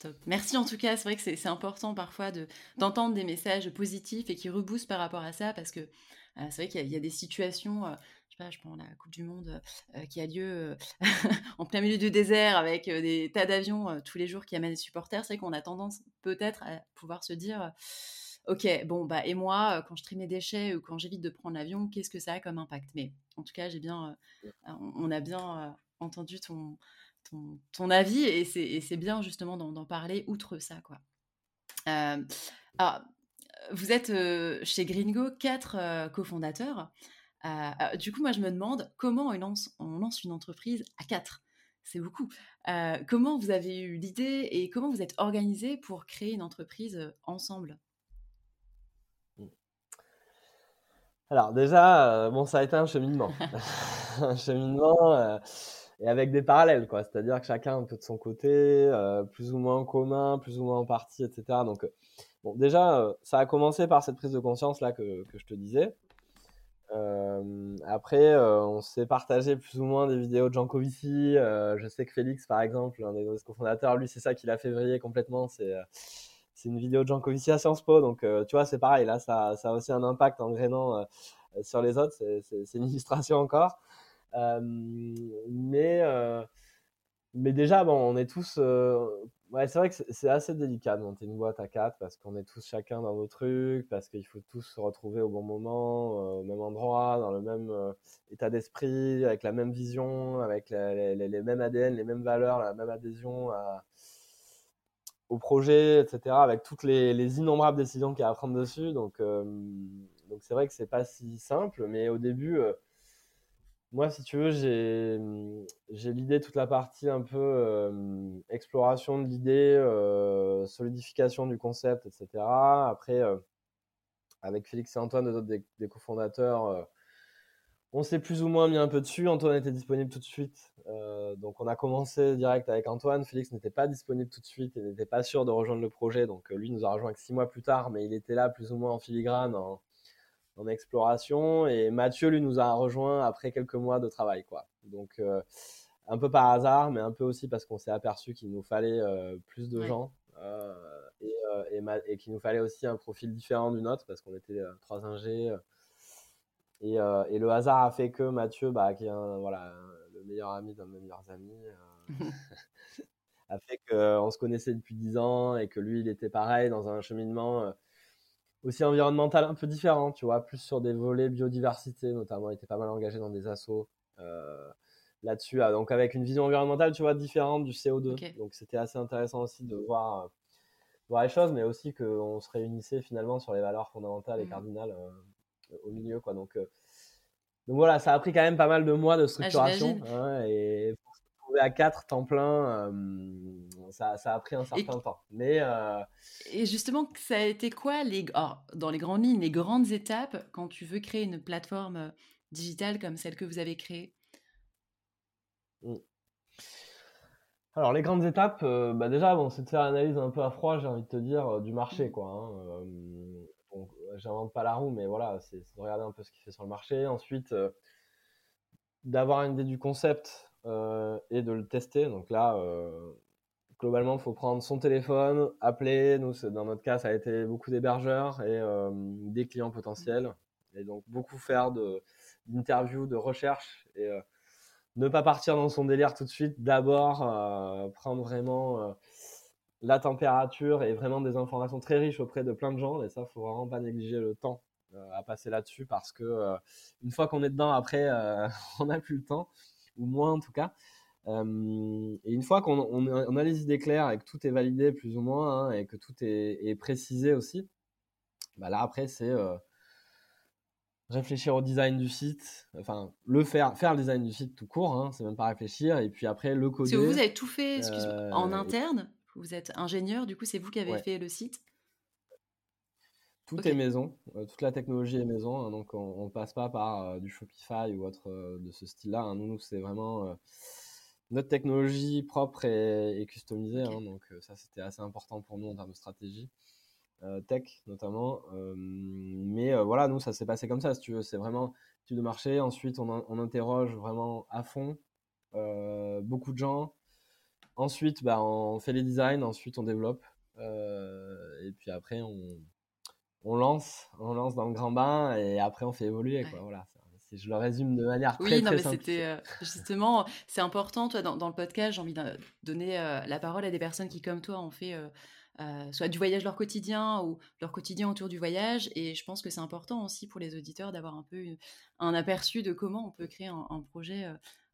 Top. Merci en tout cas, c'est vrai que c'est important parfois de- d'entendre des messages positifs et qui reboostent par rapport à ça parce que euh, c'est vrai qu'il y, a- il y a des situations, euh, je sais pas, je prends la Coupe du Monde euh, qui a lieu euh, en plein milieu du désert avec des tas d'avions tous les jours qui amènent des supporters, c'est vrai qu'on a tendance peut-être à pouvoir se dire ok, bon, bah, et moi, quand je trie mes déchets ou quand j'évite de prendre l'avion, qu'est-ce que ça a comme impact? Mais en tout cas, j'ai bien, euh, on, a bien entendu ton, ton, ton avis et c'est bien justement d'en parler outre ça. Quoi. Euh, alors, vous êtes euh, chez Gringo quatre euh, cofondateurs. Du coup, moi, je me demande comment on lance, on lance une entreprise à quatre. C'est beaucoup. Comment vous avez eu l'idée et comment vous êtes organisé pour créer une entreprise ensemble? Alors déjà, bon, ça a été un cheminement. un cheminement et avec des parallèles, quoi. C'est-à-dire que chacun un peu de son côté, euh, plus ou moins en commun, plus ou moins en partie, etc. Donc, euh, bon, déjà, euh, ça a commencé par cette prise de conscience là que, que je te disais. Euh, après, euh, on s'est partagé plus ou moins des vidéos de Jean Covici. Je sais que Félix, par exemple, un des cofondateurs, lui, c'est ça qui l'a fait vriller complètement. C'est c'est une vidéo de Jean Covici à Sciences Po. Donc, tu vois, c'est pareil. Là, ça, ça a aussi un impact engrainant euh, sur les autres. C'est une illustration encore. Euh, mais, euh, mais déjà, bon, on est tous. euh, ouais, c'est vrai que c'est- assez délicat de monter une boîte à quatre parce qu'on est tous chacun dans nos trucs, parce qu'il faut tous se retrouver au bon moment, au même endroit, dans le même état d'esprit, avec la même vision, avec les, mêmes ADN, les mêmes valeurs, la même adhésion au projet, etc., avec toutes les, les innombrables décisions qu'il y a à prendre dessus. Donc, donc c'est vrai que c'est pas si simple, mais au début, moi, si tu veux, j'ai j'ai l'idée, toute la partie un peu exploration de l'idée, solidification du concept, etc. Après, avec Félix et Antoine, deux autres des, cofondateurs, on s'est plus ou moins mis un peu dessus. Antoine était disponible tout de suite. Donc, on a commencé direct avec Antoine. Félix n'était pas disponible tout de suite et n'était pas sûr de rejoindre le projet. Donc, lui nous a rejoint que six mois plus tard, mais il était là plus ou moins en filigrane, en exploration. Et Mathieu, lui, nous a rejoint après quelques mois de travail. Quoi. Donc, euh, un peu par hasard, mais un peu aussi parce qu'on s'est aperçu qu'il nous fallait euh, plus de Ouais. gens. euh, et, et, et qu'il nous fallait aussi un profil différent du nôtre parce qu'on était trois ingés. et, et le hasard a fait que Mathieu, bah, qui est un- voilà, le meilleur ami d'un de mes meilleurs amis, a fait qu'on se connaissait depuis 10 ans et que lui, il était pareil dans un cheminement aussi environnemental un peu différent, tu vois, plus sur des volets biodiversité notamment. Il était pas mal engagé dans des assos euh, là-dessus. ah, donc avec une vision environnementale, tu vois, différente du CO2. Ok. Donc c'était assez intéressant aussi de voir, euh, voir les choses, mais aussi qu'on se réunissait finalement sur les valeurs fondamentales et Mhm. cardinales euh, au milieu, quoi. Donc, donc voilà, ça a pris quand même pas mal de mois de structuration. hein, et à 4 temps plein, euh, ça, ça a pris un certain temps. Mais euh, Et justement, ça a été quoi, les, alors, dans les grandes lignes, les grandes étapes quand tu veux créer une plateforme euh, digitale comme celle que vous avez créée? Alors, les grandes étapes, euh, bah déjà, bon, c'est de faire l'analyse un peu à froid, j'ai envie de te dire, euh, du marché, Mhm. quoi. hein. Euh, bon, j'invente pas la roue, mais voilà, c'est de regarder un peu ce qui se fait sur le marché. Ensuite, d'avoir une idée du concept et de le tester. Donc là, euh, globalement, il faut prendre son téléphone, appeler. Nous, dans notre cas, ça a été beaucoup d'hébergeurs et des clients potentiels. Et donc, beaucoup faire d'interviews, de, recherches et ne pas partir dans son délire tout de suite. D'abord, prendre vraiment la température et vraiment des informations très riches auprès de plein de gens. Et ça, faut vraiment pas négliger le temps à passer là-dessus parce que une fois qu'on est dedans, après, on n'a plus le temps, ou moins en tout cas. et une fois qu'on a les idées claires et que tout est validé plus ou moins hein, et que tout est, précisé aussi, bah là après c'est réfléchir au design du site, enfin le faire, faire le design du site tout court, hein, c'est même pas réfléchir, et puis après le coder. Parce que vous avez tout fait en interne, vous êtes ingénieur, du coup c'est vous qui avez fait le site tout est maison, euh, toute la technologie est maison, hein, donc on, ne passe pas par euh, du Shopify ou autre euh, de ce style-là. Hein. Nous, c'est vraiment notre technologie propre et, customisée, hein, donc ça c'était assez important pour nous en termes de stratégie. tech notamment. mais voilà, nous, ça s'est passé comme ça, si tu veux. C'est vraiment étude de marché. Ensuite, on, on, interroge vraiment à fond beaucoup de gens. Ensuite, bah, on fait les designs. Ensuite, on développe. et puis après, on, on lance, on lance dans le grand bain et après on fait évoluer. Quoi. Voilà, je le résume de manière très, oui, non, mais c'était euh, justement, c'est important, toi, dans, le podcast, j'ai envie de donner euh, la parole à des personnes qui, comme toi, ont fait euh, soit du voyage leur quotidien ou leur quotidien autour du voyage. Et je pense que c'est important aussi pour les auditeurs d'avoir un peu un aperçu de comment on peut créer un, projet,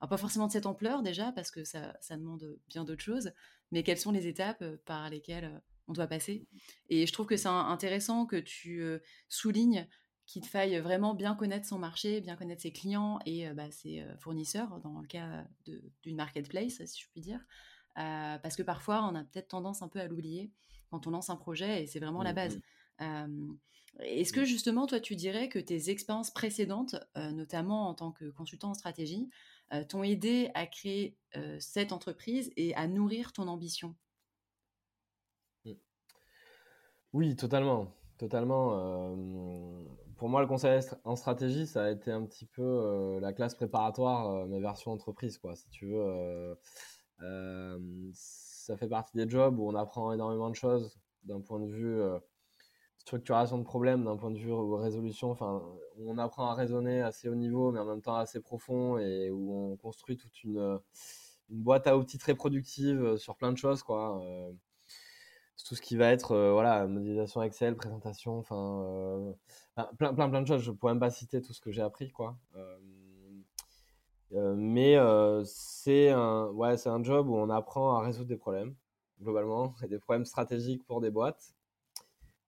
pas forcément de cette ampleur déjà, parce que ça, ça demande bien d'autres choses, mais quelles sont les étapes par lesquelles on doit passer. Et je trouve que c'est intéressant que tu soulignes qu'il faille vraiment bien connaître son marché, bien connaître ses clients et bah, ses fournisseurs, dans le cas d'une marketplace, si je puis dire. parce que parfois, on a peut-être tendance un peu à l'oublier quand on lance un projet et c'est vraiment la mmh, base. Est-ce que justement, toi, tu dirais que tes expériences précédentes, notamment en tant que consultant en stratégie, t'ont aidé à créer cette entreprise et à nourrir ton ambition? Oui, totalement. Totalement. pour moi, le conseil en stratégie, ça a été un petit peu la classe préparatoire, mes versions entreprise, quoi. Si tu veux, ça fait partie des jobs où on apprend énormément de choses d'un point de vue structuration de problèmes, d'un point de vue résolution. Enfin, on apprend à raisonner assez haut niveau, mais en même temps assez profond, et où on construit toute une, une boîte à outils très productive sur plein de choses, quoi tout ce qui va être euh, voilà modélisation Excel, présentation, enfin euh, plein, plein plein de choses. Je pourrais même pas citer tout ce que j'ai appris quoi. Euh, mais c'est un ouais c'est un job où on apprend à résoudre des problèmes globalement et des problèmes stratégiques pour des boîtes.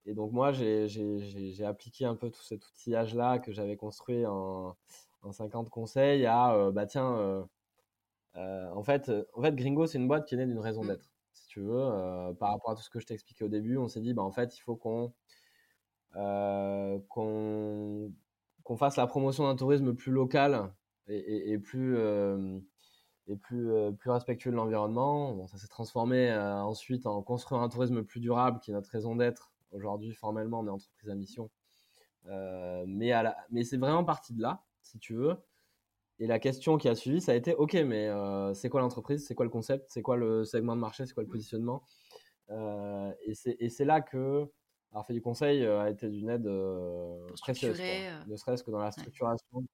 Et donc moi j'ai appliqué un peu tout cet outillage là que j'avais construit en, en 50 conseils à bah tiens en fait en fait Gringo c'est une boîte qui est née d'une raison mmh. D'être tu veux. Euh, par rapport à tout ce que je t'ai expliqué au début, on s'est dit, bah, en fait, il faut qu'on euh, qu'on fasse la promotion d'un tourisme plus local et, plus, euh, et plus, plus respectueux de l'environnement. Bon, ça s'est transformé ensuite en construire un tourisme plus durable, qui est notre raison d'être. Aujourd'hui, formellement, on est entreprise à mission. mais mais c'est vraiment parti de là, si tu veux. Et la question qui a suivi, ça a été OK, mais euh, c'est quoi l'entreprise C'est quoi le concept C'est quoi le segment de marché C'est quoi le mmh. positionnement euh, Et c'est là que alors fait du conseil euh, a été d'une aide précieuse. Ne serait-ce que dans la structuration.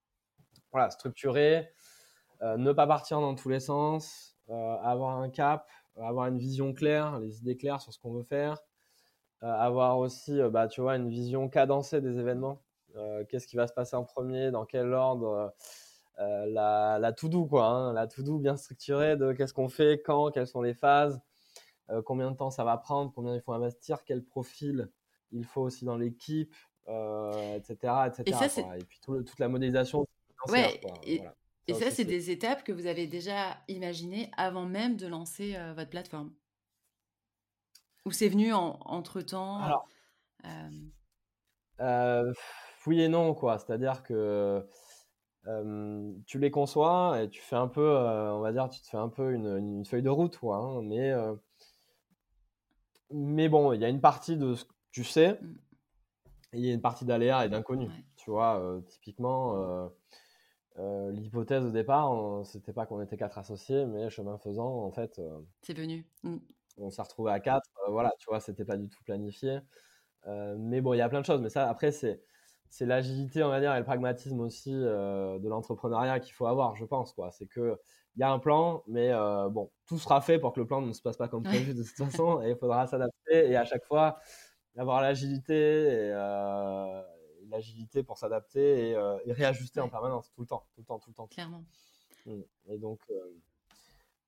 Voilà, structurer, ne pas partir dans tous les sens, avoir un cap, avoir une vision claire, les idées claires sur ce qu'on veut faire, avoir aussi, bah, tu vois, une vision cadencée des événements. Qu'est-ce qui va se passer en premier Dans quel ordre euh, la, la to-do, quoi, hein, la to-do bien structurée de qu'est-ce qu'on fait, quand, quelles sont les phases, euh, combien de temps ça va prendre, combien il faut investir, quel profil il faut aussi dans l'équipe, etc., euh, etc. Et, puis toute la modélisation. Ouais, et, et ça, c'est des étapes que vous avez déjà imaginées avant même de lancer votre plateforme Ou c'est venu en, entre temps Alors, oui et non, quoi. C'est-à-dire que tu les conçois et tu fais un peu, on va dire, tu te fais un peu une, feuille de route, quoi. Hein, mais, mais bon, il y a une partie de ce que tu sais mmh. et il y a une partie d'aléa et d'inconnu. Tu vois, typiquement, l'hypothèse au départ, c'était pas qu'on était quatre associés, mais chemin faisant, en fait. c'est venu. Mmh. on s'est retrouvé à 4. voilà, tu vois, c'était pas du tout planifié. mais bon, il y a plein de choses. Mais ça, après, c'est c'est l'agilité, on va dire, et le pragmatisme aussi de l'entrepreneuriat qu'il faut avoir, je pense. Quoi. C'est que il y a un plan, mais bon, tout sera fait pour que le plan ne se passe pas comme prévu de toute façon, et il faudra s'adapter. Et à chaque fois, avoir l'agilité et l'agilité pour s'adapter et, et, réajuster en permanence tout le temps, tout le temps, tout le temps. Clairement. Mmh. Et donc, euh,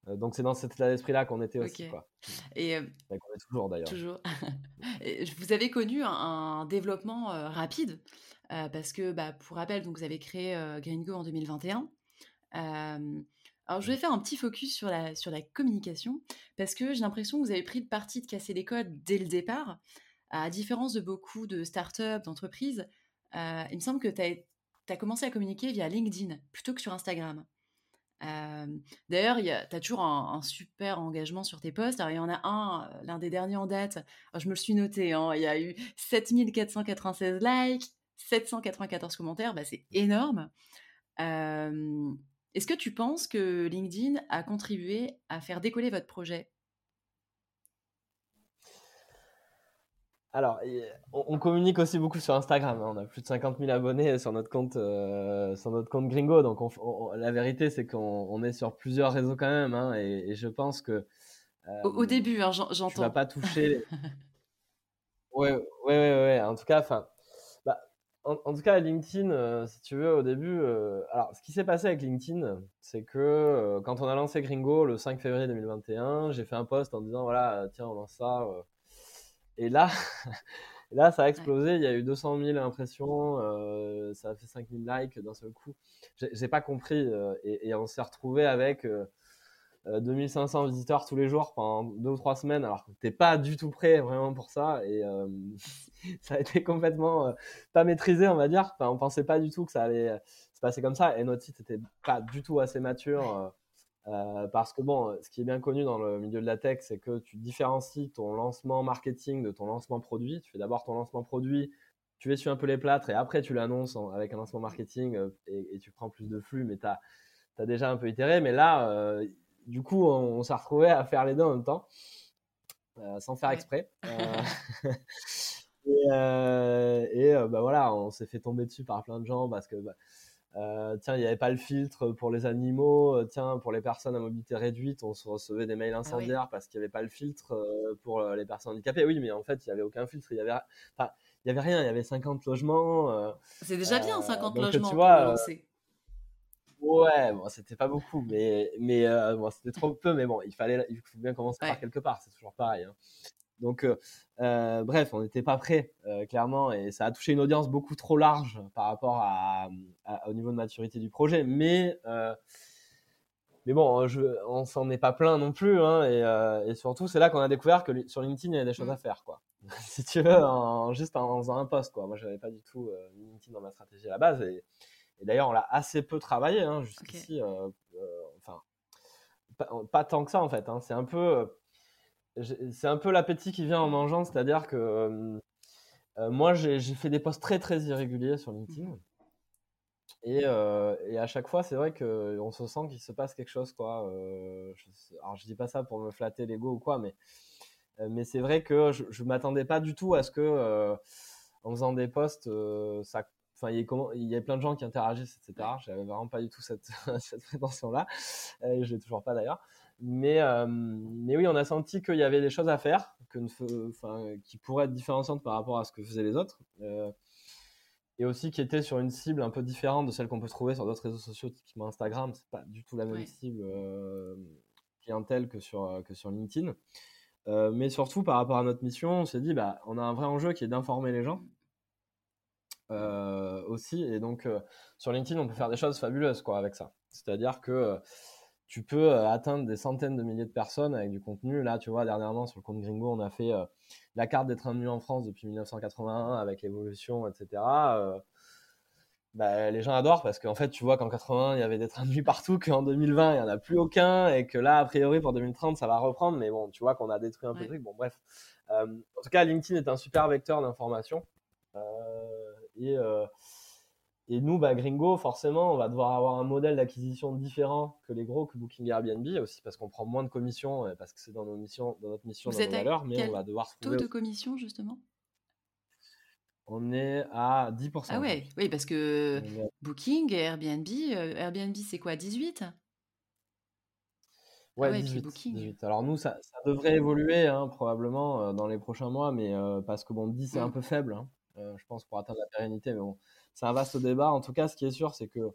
donc c'est dans cet état d'esprit-là qu'on était aussi. Quoi. Et euh, on est toujours d'ailleurs. Toujours. vous avez connu un, développement euh, rapide parce que, bah, pour rappel, donc vous avez créé Gringo en 2021. alors je vais faire un petit focus sur la, sur la communication parce que j'ai l'impression que vous avez pris le parti de casser les codes dès le départ. À différence de beaucoup de startups, d'entreprises, il me semble que tu as, as commencé à communiquer via LinkedIn plutôt que sur Instagram. D'ailleurs, tu as toujours un, super engagement sur tes posts. Il y en a un, l'un des derniers en date, je me le suis noté, hein, il y a eu 7496 likes, 794 commentaires, bah, c'est énorme. Est-ce que tu penses que LinkedIn a contribué à faire décoller votre projet? Alors, on, communique aussi beaucoup sur Instagram. Hein. On a plus de 50 000 abonnés sur notre compte, euh, sur notre compte Gringo. Donc, la vérité, c'est qu'on est sur plusieurs réseaux quand même. Hein, et, je pense que. au, euh, début, hein, j'entends. Tu vas pas toucher. Oui, oui, oui. En tout cas, enfin. Bah, en, tout cas, LinkedIn, euh, si tu veux, au début. alors, ce qui s'est passé avec LinkedIn, c'est que quand on a lancé Gringo le 5 février 2021, j'ai fait un post en disant voilà, tiens, on lance ça et là, là, ça a explosé. Il y a eu 200 000 impressions, euh, ça a fait 5 000 likes d'un seul coup. J'ai pas compris. Euh, et, on s'est retrouvé avec 2500 euh, visiteurs tous les jours pendant deux ou trois semaines. Alors que t'es pas du tout prêt vraiment pour ça. Et ça a été complètement pas maîtrisé, on va dire. Enfin, on pensait pas du tout que ça allait se passer comme ça. Et notre site était pas du tout assez mature. Euh, parce que bon, ce qui est bien connu dans le milieu de la tech, c'est que tu différencies ton lancement marketing de ton lancement produit. Tu fais d'abord ton lancement produit, tu essuies un peu les plâtres et après tu l'annonces avec un lancement marketing euh, et, tu prends plus de flux, mais tu as, déjà un peu itéré. Mais là, euh, du coup, on, s'est retrouvé à faire les deux en même temps, sans faire exprès. et, bah voilà, on s'est fait tomber dessus par plein de gens parce que. Bah, euh, tiens, il n'y avait pas le filtre pour les animaux. Euh, tiens, pour les personnes à mobilité réduite, on se recevait des mails ah incendiaires parce qu'il n'y avait pas le filtre euh, pour les personnes handicapées. Oui, mais en fait, il n'y avait aucun filtre. Il y avait, il y avait rien. Il y avait 50 logements. C'est déjà bien, 50 logements. Tu vois, Ouais, bon, c'était pas beaucoup, mais, mais bon, c'était trop peu. Mais bon, il fallait, il faut bien commencer par quelque part. C'est toujours pareil. Hein. Donc, euh, euh, bref, on n'était pas prêt, euh, clairement, et ça a touché une audience beaucoup trop large par rapport à, au niveau de maturité du projet. Mais, mais bon, je, on s'en est pas plein non plus. Hein, et, surtout, c'est là qu'on a découvert que sur LinkedIn, il y avait des choses à faire. Quoi. si tu veux, en, juste en, faisant un post. Quoi. Moi, je n'avais pas du tout LinkedIn dans ma stratégie à la base. Et, d'ailleurs, on l'a assez peu travaillé hein, jusqu'ici. enfin, pas, tant que ça, en fait. Hein. C'est un peu c'est un peu l'appétit qui vient en mangeant, c'est-à-dire que euh, euh, moi, j'ai fait des posts très très irréguliers sur LinkedIn. Mmh. Et, euh, et à chaque fois, c'est vrai qu'on se sent qu'il se passe quelque chose. Quoi. je, alors, je dis pas ça pour me flatter l'ego ou quoi, mais, mais c'est vrai que je ne m'attendais pas du tout à ce que, en faisant des posts, ça Enfin, il, y a plein de gens qui interagissent, etc. J'avais vraiment pas du tout cette, cette prétention-là. je l'ai toujours pas d'ailleurs. Mais, euh, mais oui, on a senti qu'il y avait des choses à faire, que, qui pourraient être différenciantes par rapport à ce que faisaient les autres. Euh, et aussi qui étaient sur une cible un peu différente de celle qu'on peut trouver sur d'autres réseaux sociaux, typiquement Instagram. C'est pas du tout la même cible euh, clientèle que sur, que sur LinkedIn. mais surtout, par rapport à notre mission, on s'est dit, bah, on a un vrai enjeu qui est d'informer les gens. aussi et donc sur LinkedIn on peut faire des choses fabuleuses quoi avec ça c'est à dire que tu peux euh, atteindre des centaines de milliers de personnes avec du contenu. Là, tu vois, dernièrement, sur le compte Gringo, on a fait euh, la carte des trains de nuit en France depuis 1981 avec l'évolution, etc. Euh, bah, les gens adorent parce qu'en fait, tu vois qu'en 80, il y avait des trains de nuit partout, qu'en 2020, il n'y en a plus aucun et que là, a priori, pour 2030, ça va reprendre. Mais bon, tu vois qu'on a détruit un peu le truc. Bon, bref. en tout cas, LinkedIn est un super vecteur d'information. et et nous, bah, Gringo, forcément, on va devoir avoir un modèle d'acquisition différent que les gros, que Booking et Airbnb aussi, parce qu'on prend moins de commissions, parce que c'est dans, nos missions, dans notre mission, Vous dans nos valeurs, mais on va devoir taux trouver. de commission, justement? On est à 10% Ah ouais, oui, parce que Booking et Airbnb, euh, Airbnb c'est quoi, 18 Ouais, Ah ouais, puis 18, Booking. 18. Alors nous, ça, ça devrait évoluer hein, probablement euh, dans les prochains mois, mais euh, parce que bon, 10 c'est un Mm. peu faible, hein, euh, je pense, pour atteindre la pérennité, mais bon, c'est un vaste débat. En tout cas, ce qui est sûr, c'est que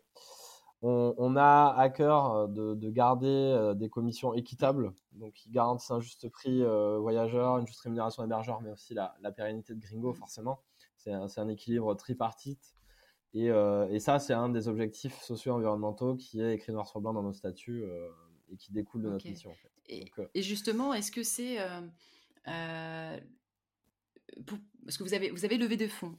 on, on a à cœur euh, de, de garder euh, des commissions équitables, donc qui garantissent un juste prix euh, voyageur, une juste rémunération hébergeur, mais aussi la, la pérennité de Gringo, Mm. forcément. C'est un, équilibre tripartite. Et, euh, et ça, c'est un des objectifs socio-environnementaux qui est écrit noir sur blanc dans nos statuts euh, et qui découle de notre mission. En fait. Et, Donc, et justement, est-ce que c'est... pour- parce que vous avez, vous avez levé des fonds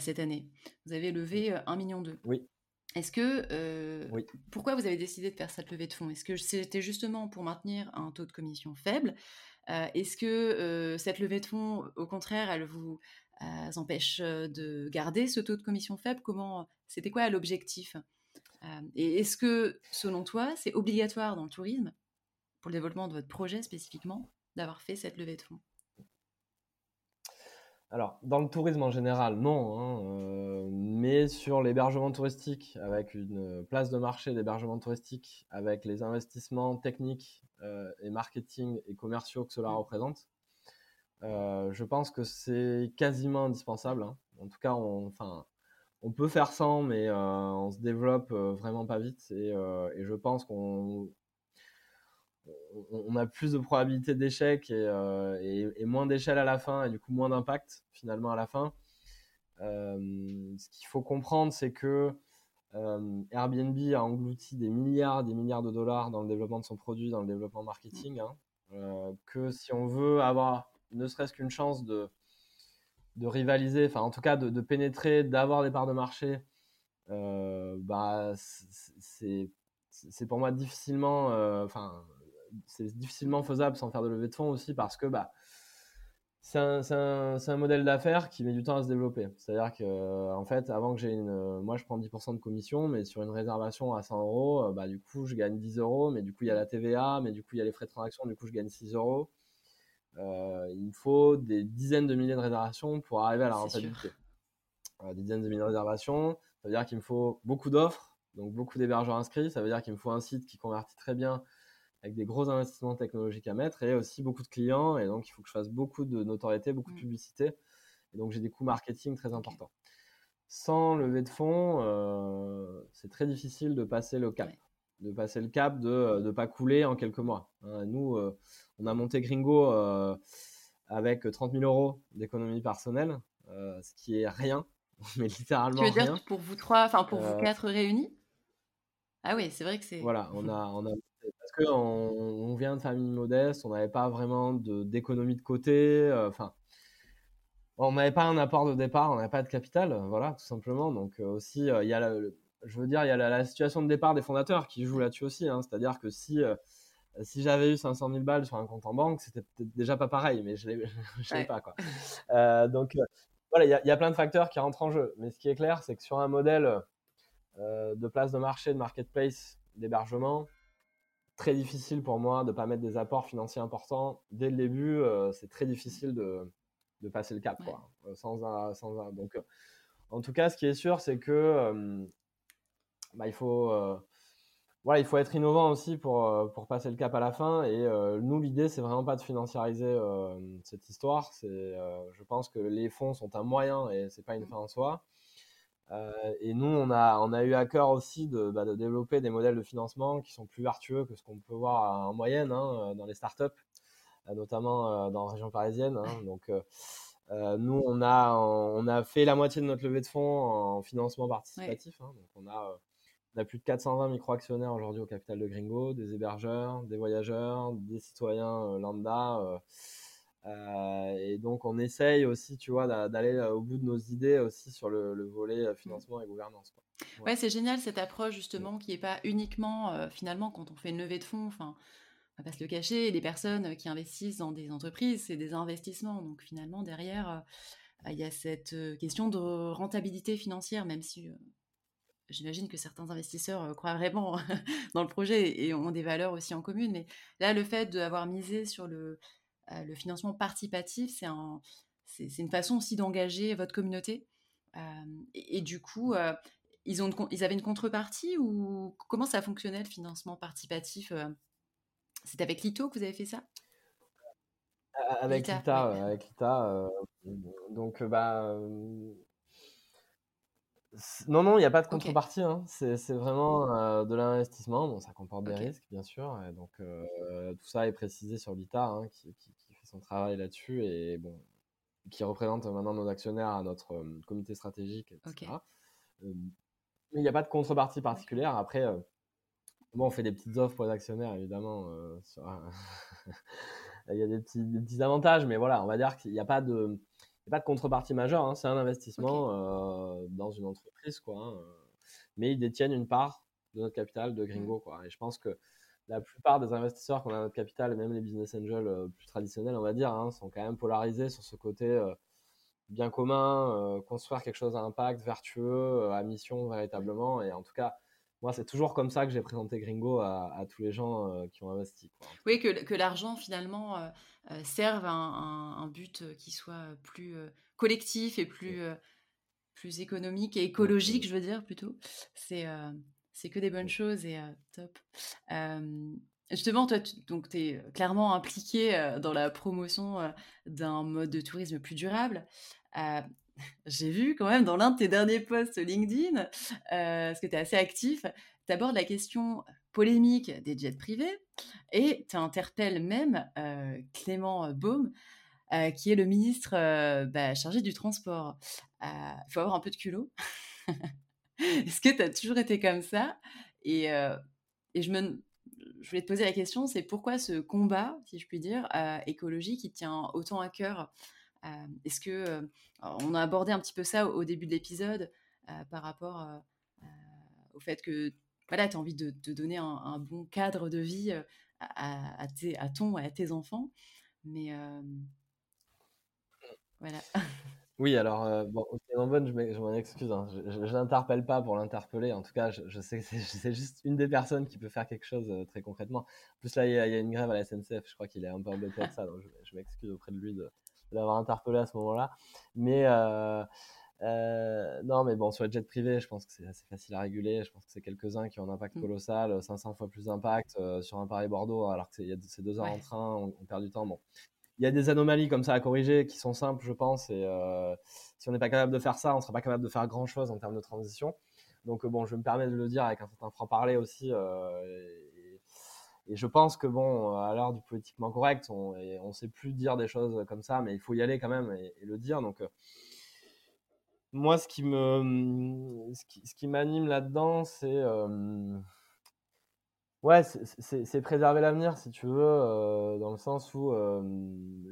cette année. Vous avez levé euh, 1,2 million. Oui. Est-ce que... euh, Oui. Pourquoi vous avez décidé de faire cette levée de fonds? Est-ce que c'était justement pour maintenir un taux de commission faible? Euh, Est-ce que euh, cette levée de fonds, au contraire, elle vous euh, empêche euh, de garder ce taux de commission faible? Comment C'était quoi l'objectif? Euh, Et est-ce que, selon toi, c'est obligatoire dans le tourisme pour le développement de votre projet spécifiquement, d'avoir fait cette levée de fonds? Alors, dans le tourisme en général, non, hein, euh, mais sur l'hébergement touristique, avec une place de marché d'hébergement touristique, avec les investissements techniques euh, et marketing et commerciaux que cela Mm. représente, euh, je pense que c'est quasiment indispensable. hein. En tout cas, on, on peut faire sans, mais on se développe vraiment pas vite. Et, et je pense qu'on on- a plus de probabilité d'échec et, euh, et- moins d'échelle à la fin et du coup moins d'impact finalement à la fin. Euh, ce qu'il faut comprendre, c'est que euh, Airbnb a englouti des milliards, des milliards de dollars dans le développement de son produit, dans le développement marketing, hein, que si on veut avoir ne serait-ce qu'une chance de, rivaliser, enfin en tout cas de, de pénétrer, d'avoir des parts de marché, bah, c'est- pour moi difficilement, enfin c'est difficilement faisable sans faire de levée de fonds aussi parce que bah, c'est un, un- un modèle d'affaires qui met du temps à se développer. C'est-à-dire que, euh, en fait, avant que j'ai une. euh, Moi, je prends 10% de commission, mais sur une réservation à 100 euros, euh, bah, du coup, je gagne 10 euros, mais du coup, il y a la TVA, mais du coup, il y a les frais de transaction, du coup, je gagne 6 euros. Il me faut des dizaines de milliers de réservations pour arriver à la rentabilité. Des dizaines de milliers de réservations, ça veut dire qu'il me faut beaucoup d'offres, donc beaucoup d'hébergeurs inscrits, ça veut dire qu'il me faut un site qui convertit très bien avec des gros investissements technologiques à mettre et aussi beaucoup de clients. Et donc, il faut que je fasse beaucoup de notoriété, beaucoup de Mm. publicité. Et donc, j'ai des coûts marketing très importants. Sans lever de fonds, euh, c'est très difficile de passer le cap. Ouais. De passer le cap de ne pas couler en quelques mois. Hein, nous, euh, on a monté Gringo euh, avec 30 000 euros d'économie personnelle, euh, ce qui est rien, mais littéralement Tu veux rien. dire pour vous trois, enfin pour Euh, vous quatre réunis? Ah oui, c'est vrai que c'est. Voilà, on a, on a parce que on, on vient de familles modestes, on n'avait pas vraiment d'économie de côté. euh, Enfin, on n'avait pas un apport de départ, on n'avait pas de capital, voilà, tout simplement. Donc euh, aussi, euh, il y a, la- je veux dire, il y a la, la situation de départ des fondateurs qui joue là-dessus aussi. hein. C'est-à-dire que si si j'avais eu 500 000 balles sur un compte en banque, c'était peut-être déjà pas pareil, mais je je l'ai pas quoi. Euh, donc euh, voilà, il y, a- il y a plein de facteurs qui rentrent en jeu. Mais ce qui est clair, c'est que sur un modèle euh, de place de marché, de marketplace, d'hébergement, très difficile pour moi de ne pas mettre des apports financiers importants. Dès le début, euh, c'est très difficile de, de passer le cap. Ouais. Quoi, euh, sans un, sans un- Donc, euh, en tout cas, ce qui est sûr, c'est que bah, il, faut, voilà, il faut être innovant aussi pour, pour passer le cap à la fin. Et nous, l'idée, c'est vraiment pas de financiariser cette histoire. C'est, je pense que les fonds sont un moyen et c'est pas une fin en soi. Euh, et nous, on a, on a eu à cœur aussi de, bah, de développer des modèles de financement qui sont plus vertueux que ce qu'on peut voir en moyenne hein, dans les startups, euh, notamment euh, dans la région parisienne. hein. Donc, euh, euh, nous, on a, on a fait la moitié de notre levée de fonds en financement participatif. hein. donc, on a, euh, on a plus de 420 micro-actionnaires aujourd'hui au capital de Gringo, des hébergeurs, des voyageurs, des citoyens euh, lambda. euh, euh, et donc, on essaye aussi, tu vois, d'a- d'aller euh, au bout de nos idées aussi sur le, le volet euh, financement et gouvernance. quoi. Ouais, c'est génial cette approche justement qui n'est pas uniquement euh, finalement quand on fait une levée de fonds, enfin, on va pas se le cacher, les personnes qui investissent dans des entreprises, c'est des investissements. Donc finalement derrière, euh, il y a cette question de rentabilité financière, même si j'imagine que certains investisseurs croient vraiment dans le projet et ont des valeurs aussi en commune. Mais là, le fait d'avoir misé sur le, le financement participatif, c'est un, c'est une façon aussi d'engager votre communauté. Et, et, du coup, ils, ont ils avaient une contrepartie ou comment ça fonctionnait le financement participatif C'est avec Lito que vous avez fait ça? Avec l'ITA, avec l'ITA. donc, bah, non, non, il n'y a pas de contrepartie. Hein. C'est vraiment de l'investissement. Bon, ça comporte des risques, bien sûr. Et donc, tout ça est précisé sur l'ITA, hein, qui, qui, fait son travail là-dessus et bon, qui représente maintenant nos actionnaires à notre comité stratégique, etc. mais il n'y a pas de contrepartie particulière. Après, bon, on fait des petites offres pour les actionnaires, évidemment. Sur, il y a des petits, des petits, avantages, mais voilà, on va dire qu'il n'y a pas de, pas de contrepartie majeure. Hein. C'est un investissement euh, dans une entreprise, quoi. Hein. Mais ils détiennent une part de notre capital de Gringo, mmh. quoi. Et je pense que la plupart des investisseurs qu'on a notre capital, et même les business angels euh, plus traditionnels, on va dire, hein, sont quand même polarisés sur ce côté euh, bien commun, construire quelque chose à impact, vertueux, à mission véritablement. Et en tout cas, moi, c'est toujours comme ça que j'ai présenté Gringo à, tous les gens euh, qui ont investi. Oui, que, que l'argent, finalement, euh, euh, serve à un, but qui soit plus collectif et plus, plus économique et écologique, je veux dire, plutôt. C'est c'est que des bonnes choses et top. Justement, toi, tu donc, es clairement impliqué dans la promotion d'un mode de tourisme plus durable j'ai vu quand même dans l'un de tes derniers posts LinkedIn, euh, parce que tu es assez actif, tu abordes la question polémique des jets privés et tu interpelles même euh, Clément Baume, euh, qui est le ministre bah, chargé du transport. Il faut avoir un peu de culot. Est-ce que tu as toujours été comme ça? Et, je, je voulais te poser la question, c'est pourquoi ce combat, si je puis dire, écologique, qui tient autant à cœur est-ce que on a abordé un petit peu ça au, début de l'épisode par rapport au fait que voilà, tu as envie de, donner un, bon cadre de vie à, ton et à tes enfants. Mais voilà. Oui, alors, bon, en bonne, je m'en excuse. Hein. Je, n'interpelle pas pour l'interpeller. En tout cas, je, sais que c'est juste une des personnes qui peut faire quelque chose très concrètement. En plus, là, il y, a une grève à la SNCF. Je crois qu'il est un peu embêté avec ça. Donc, je, m'excuse auprès de lui de, l'avoir interpellé à ce moment-là. Mais euh, euh, non, mais bon, sur les jets privés, je pense que c'est assez facile à réguler. Je pense que c'est quelques-uns qui ont un impact mmh. colossal, 500 fois plus d'impact euh, sur un Paris-Bordeaux, alors que c'est deux heures en train, on, perd du temps. Bon, il y a des anomalies comme ça à corriger qui sont simples, je pense. Et si on n'est pas capable de faire ça, on ne sera pas capable de faire grand-chose en termes de transition. Donc bon, je me permets de le dire avec un certain franc-parler aussi. Et je pense que, bon, à l'heure du politiquement correct, on ne sait plus dire des choses comme ça, mais il faut y aller quand même et, le dire. Donc, euh, moi, ce qui me, ce qui, m'anime là-dedans, c'est, euh, ouais, c'est préserver l'avenir, si tu veux, euh, dans le sens où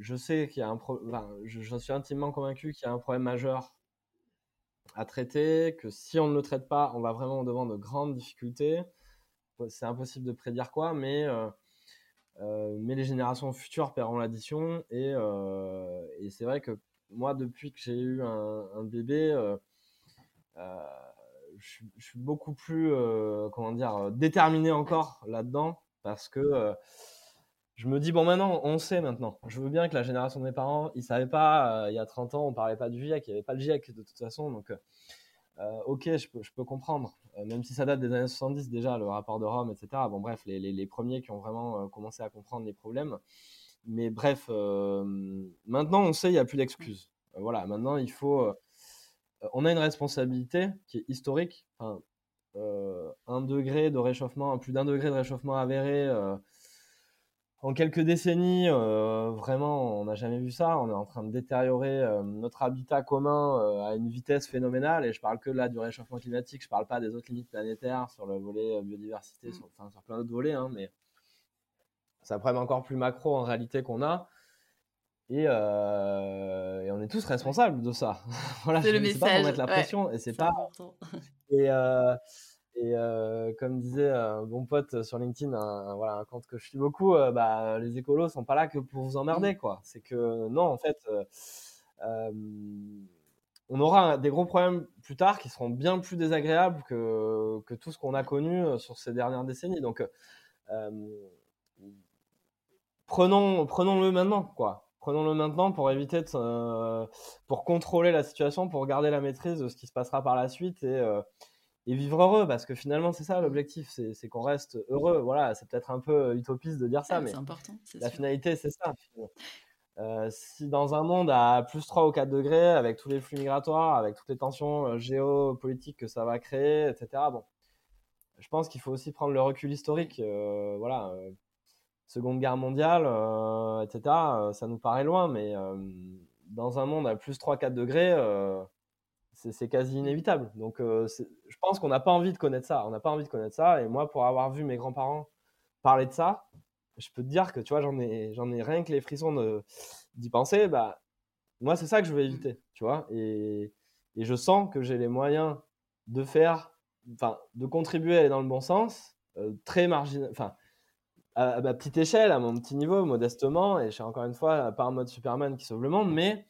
je sais qu'il y a un problème, je, je, suis intimement convaincu qu'il y a un problème majeur à traiter, que si on ne le traite pas, on va vraiment devant de grandes difficultés c'est impossible de prédire quoi, mais, euh, euh, mais les générations futures paieront l'addition. Et, euh, et c'est vrai que moi, depuis que j'ai eu un, bébé, je, suis beaucoup plus comment dire, déterminé encore là-dedans parce que je me dis, bon, maintenant, on sait maintenant. Je veux bien que la génération de mes parents, ils ne savaient pas, il y a 30 ans, on ne parlait pas du GIEC, il n'y avait pas le GIEC de toute façon. Donc, ok, je peux, comprendre, euh, même si ça date des années 70 déjà, le rapport de Rome, etc. Bon, bref, les, premiers qui ont vraiment euh, commencé à comprendre les problèmes. Mais bref, maintenant on sait, il n'y a plus d'excuses. voilà, maintenant il faut. on a une responsabilité qui est historique. Un degré de réchauffement, plus d'un degré de réchauffement avéré en quelques décennies, euh, vraiment, on n'a jamais vu ça. On est en train de détériorer euh, notre habitat commun euh, à une vitesse phénoménale. Et je parle que là du réchauffement climatique. Je parle pas des autres limites planétaires sur le volet biodiversité, mm. sur, enfin, sur plein d'autres volets. Hein, mais c'est un problème encore plus macro en réalité qu'on a. Et, on est tous responsables de ça. voilà, c'est le message. pas pour mettre la pression. et c'est pas. Et et euh, comme disait un bon pote sur LinkedIn, un, voilà, un compte que je suis beaucoup, euh, bah, les écolos sont pas là que pour vous emmerder, mmh. quoi. C'est que non, en fait, euh, on aura des gros problèmes plus tard qui seront bien plus désagréables que, que tout ce qu'on a connu sur ces dernières décennies. Donc, prenons, prenons-le maintenant, quoi. Prenons-le maintenant pour éviter de, pour contrôler la situation, pour garder la maîtrise de ce qui se passera par la suite et, et vivre heureux, parce que finalement, c'est ça l'objectif, c'est, qu'on reste heureux. Voilà, c'est peut-être un peu utopiste de dire ça, mais important, la finalité, c'est ça. Euh, si dans un monde à plus 3 ou 4 degrés, avec tous les flux migratoires, avec toutes les tensions euh, géopolitiques que ça va créer, etc., bon, je pense qu'il faut aussi prendre le recul historique. Euh, voilà, Seconde Guerre mondiale, etc., ça nous paraît loin, mais dans un monde à plus 3-4 degrés, c'est quasi inévitable. Donc, je pense qu'on n'a pas envie de connaître ça. On n'a pas envie de connaître ça. Et moi, pour avoir vu mes grands-parents parler de ça, je peux te dire que tu vois, j'en ai, j'en ai rien que les frissons d'y penser. Bah, moi, c'est ça que je veux mmh. éviter, tu vois. Et, et je sens que j'ai les moyens de faire, enfin, de contribuer à aller dans le bon sens, euh, très marginal, enfin, à, ma petite échelle, à mon petit niveau, modestement. Et je suis encore une fois pas en mode Superman qui sauve le monde, mais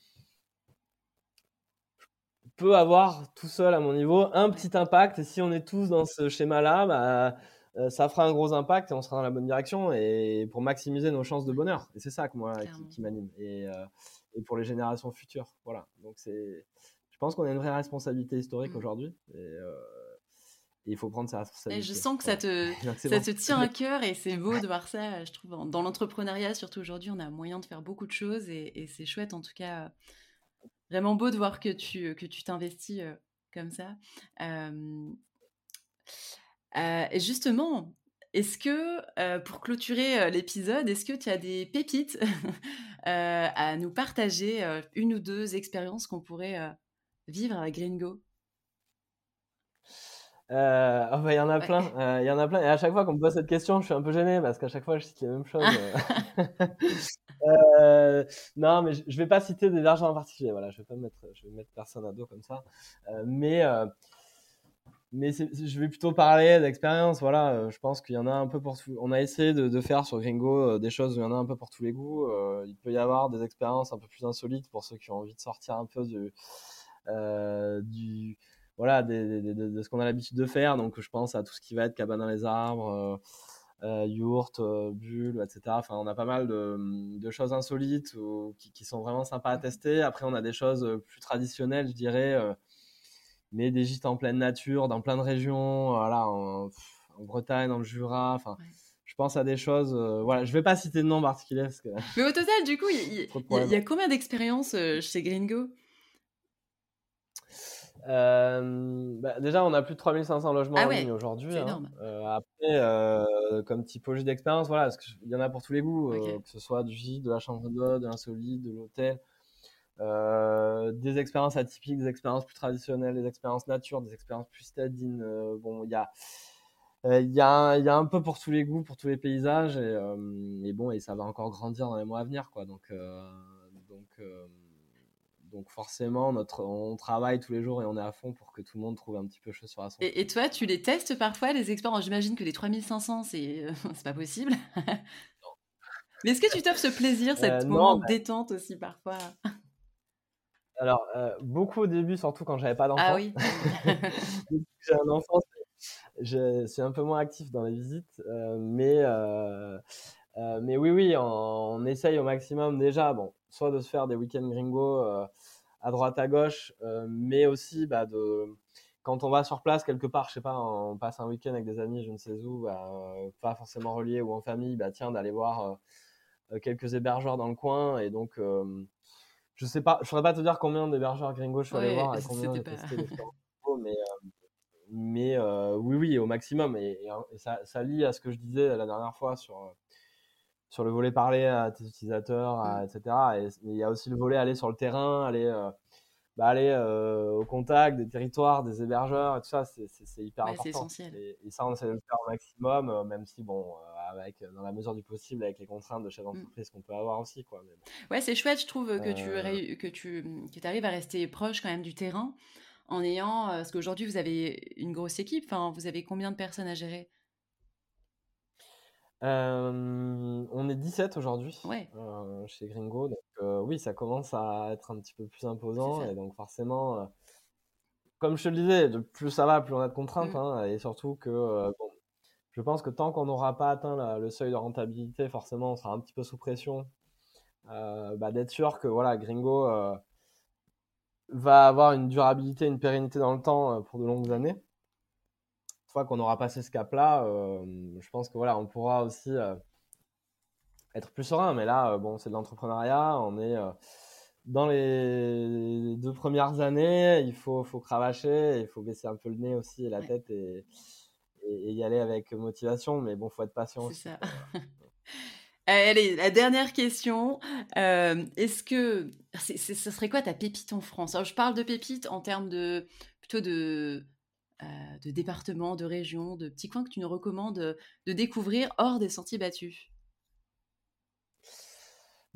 je peux avoir tout seul à mon niveau un petit impact. Et si on est tous dans ce schéma-là, bah, euh, ça fera un gros impact et on sera dans la bonne direction et pour maximiser nos chances de bonheur. Et c'est ça que moi qui, m'anime et, euh, et, pour les générations futures. Voilà. Donc c'est, je pense qu'on a une vraie responsabilité historique mmh. aujourd'hui euh, et, il faut prendre sa responsabilité. Et je sens que ça te, ça te tient à cœur et c'est beau de voir ça. Je trouve dans l'entrepreneuriat, surtout aujourd'hui, on a moyen de faire beaucoup de choses et, et c'est chouette en tout cas. Vraiment beau de voir que tu t'investis comme ça. Et justement, est-ce que, pour clôturer l'épisode, est-ce que tu as des pépites à nous partager, une ou deux expériences qu'on pourrait vivre avec Gringo? Oh bah, il y en a plein, il y en a plein. Et à chaque fois qu'on me pose cette question, je suis un peu gêné parce qu'à chaque fois, je cite les mêmes choses. non, mais je, ne vais pas citer des argents en particulier. Voilà, je vais pas mettre, je vais mettre personne à dos comme ça. mais mais je vais plutôt parler d'expérience. Voilà, euh, je pense qu'il y en a un peu pour tout. On a essayé de, faire sur Gringo euh, des choses où il y en a un peu pour tous les goûts. Euh, il peut y avoir des expériences un peu plus insolites pour ceux qui ont envie de sortir un peu du, du voilà, de, ce qu'on a l'habitude de faire. Donc, je pense à tout ce qui va être cabane dans les arbres, euh, yourte, bulle, etc. Enfin, on a pas mal de, choses insolites ou, qui, qui, sont vraiment sympas à tester. Après, on a des choses plus traditionnelles, je dirais mais des gîtes en pleine nature, dans plein de régions, voilà, en, Bretagne, dans le Jura, enfin. Je pense à des choses. Euh, voilà, je vais pas citer de nom particulier. Parce que... Mais au total, du coup, il y, a combien d'expériences euh, chez Gringo? Euh, bah, déjà, on a plus de 3500 logements ah en ligne aujourd'hui. Hein. après, comme typologie d'expérience, voilà, il y en a pour tous les goûts, que ce soit du gîte, de la chambre d'eau, de l'insolite, de l'hôtel. Euh, des expériences atypiques, des expériences plus traditionnelles, des expériences nature, des expériences plus stadines. Euh, bon, il y a, euh, il y, a, y, a, un peu pour tous les goûts, pour tous les paysages, et, bon, et ça va encore grandir dans les mois à venir, quoi. Donc, donc, donc forcément, notre, on travaille tous les jours et on est à fond pour que tout le monde trouve un petit peu chaud sur la et, et, toi, tu les testes parfois, les expériences J'imagine que les 3500, c'est c'est pas possible. Mais est-ce que tu t'offres ce plaisir, cette moment de détente aussi parfois? Alors, euh, beaucoup au début, surtout quand j'avais pas d'enfant. Ah oui. j'ai un enfant, je suis un peu moins actif dans les visites, euh, mais, euh, mais oui, oui, on, essaye au maximum déjà, bon, soit de se faire des week-ends gringo à droite à gauche, mais aussi bah, de quand on va sur place quelque part, je sais pas, on passe un week-end avec des amis, je ne sais où, bah, pas forcément reliés ou en famille, bah tiens, d'aller voir quelques hébergeurs dans le coin et donc je sais pas, je saurais pas te dire combien d'hébergeurs gringo je suis allé voir et combien j'ai testé mais, euh, mais euh, oui, oui, au maximum. Et, ça, ça, lie à ce que je disais la dernière fois sur, sur le volet parler à tes utilisateurs, mmh. etc. Et il y a aussi le volet aller sur le terrain, aller, euh, bah, aller au contact des territoires, des hébergeurs, et tout ça, c'est hyper important. Essentiel. Et, et, ça, on essaie de le faire au maximum, même si, bon, avec, dans la mesure du possible, avec les contraintes de chef mmh. d'entreprise qu'on peut avoir aussi. Quoi. Ouais, c'est chouette, je trouve, que tu, euh. que tu que arrives à rester proche quand même du terrain en ayant. Euh, parce qu'aujourd'hui, vous avez une grosse équipe. Enfin, vous avez combien de personnes à gérer? On est 17 aujourd'hui Ouais. chez Gringo. Donc oui, ça commence à être un petit peu plus imposant. Et donc forcément, comme je te le disais, plus ça va, plus on a de contraintes. Mmh. Hein, et surtout que bon, je pense que tant qu'on n'aura pas atteint le seuil de rentabilité, forcément, on sera un petit peu sous pression. Bah, d'être sûr que voilà, Gringo va avoir une durabilité, une pérennité dans le temps pour de longues années qu'on aura passé ce cap-là, euh, je pense que voilà, on pourra aussi euh, être plus serein. Mais là, euh, bon, c'est de l'entrepreneuriat. On est dans les deux premières années. Il faut, faut cravacher. Il faut baisser un peu le nez aussi et la tête et, et, y aller avec motivation. Mais bon, faut être patient. C'est ça. Allez, la dernière question. Est-ce que ce serait quoi ta pépite en France? Alors, je parle de pépite en termes de plutôt de de départements, de régions, de petits coins que tu nous recommandes de découvrir hors des sentiers battus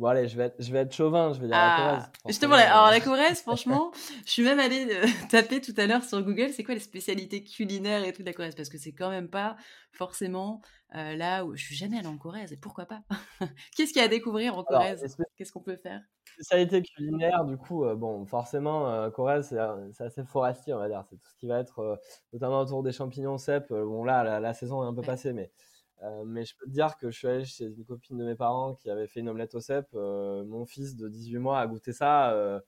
Bon allez, je vais être, je vais être chauvin, je vais dire la ah, Corrèze. Justement, alors la Corrèze, franchement, je suis même allée euh, taper tout à l'heure sur Google, c'est quoi les spécialités culinaires et tout de la Corrèze? Parce que c'est quand même pas forcément euh, là où je suis jamais allée en Corrèze, et pourquoi pas? Qu'est-ce qu'il y a à découvrir en Corrèze? Qu'est-ce qu'on peut faire? Spécialité culinaire, du coup, euh, bon, forcément, Corrèze, c'est assez forestier, on va dire. C'est tout ce qui va être, notamment autour des champignons cèpes. bon, là, la, saison est un peu passée, mais euh, mais je peux te dire que je suis allé chez une copine de mes parents qui avait fait une omelette au cèpe. Euh, mon fils de 18 mois a goûté ça. Euh,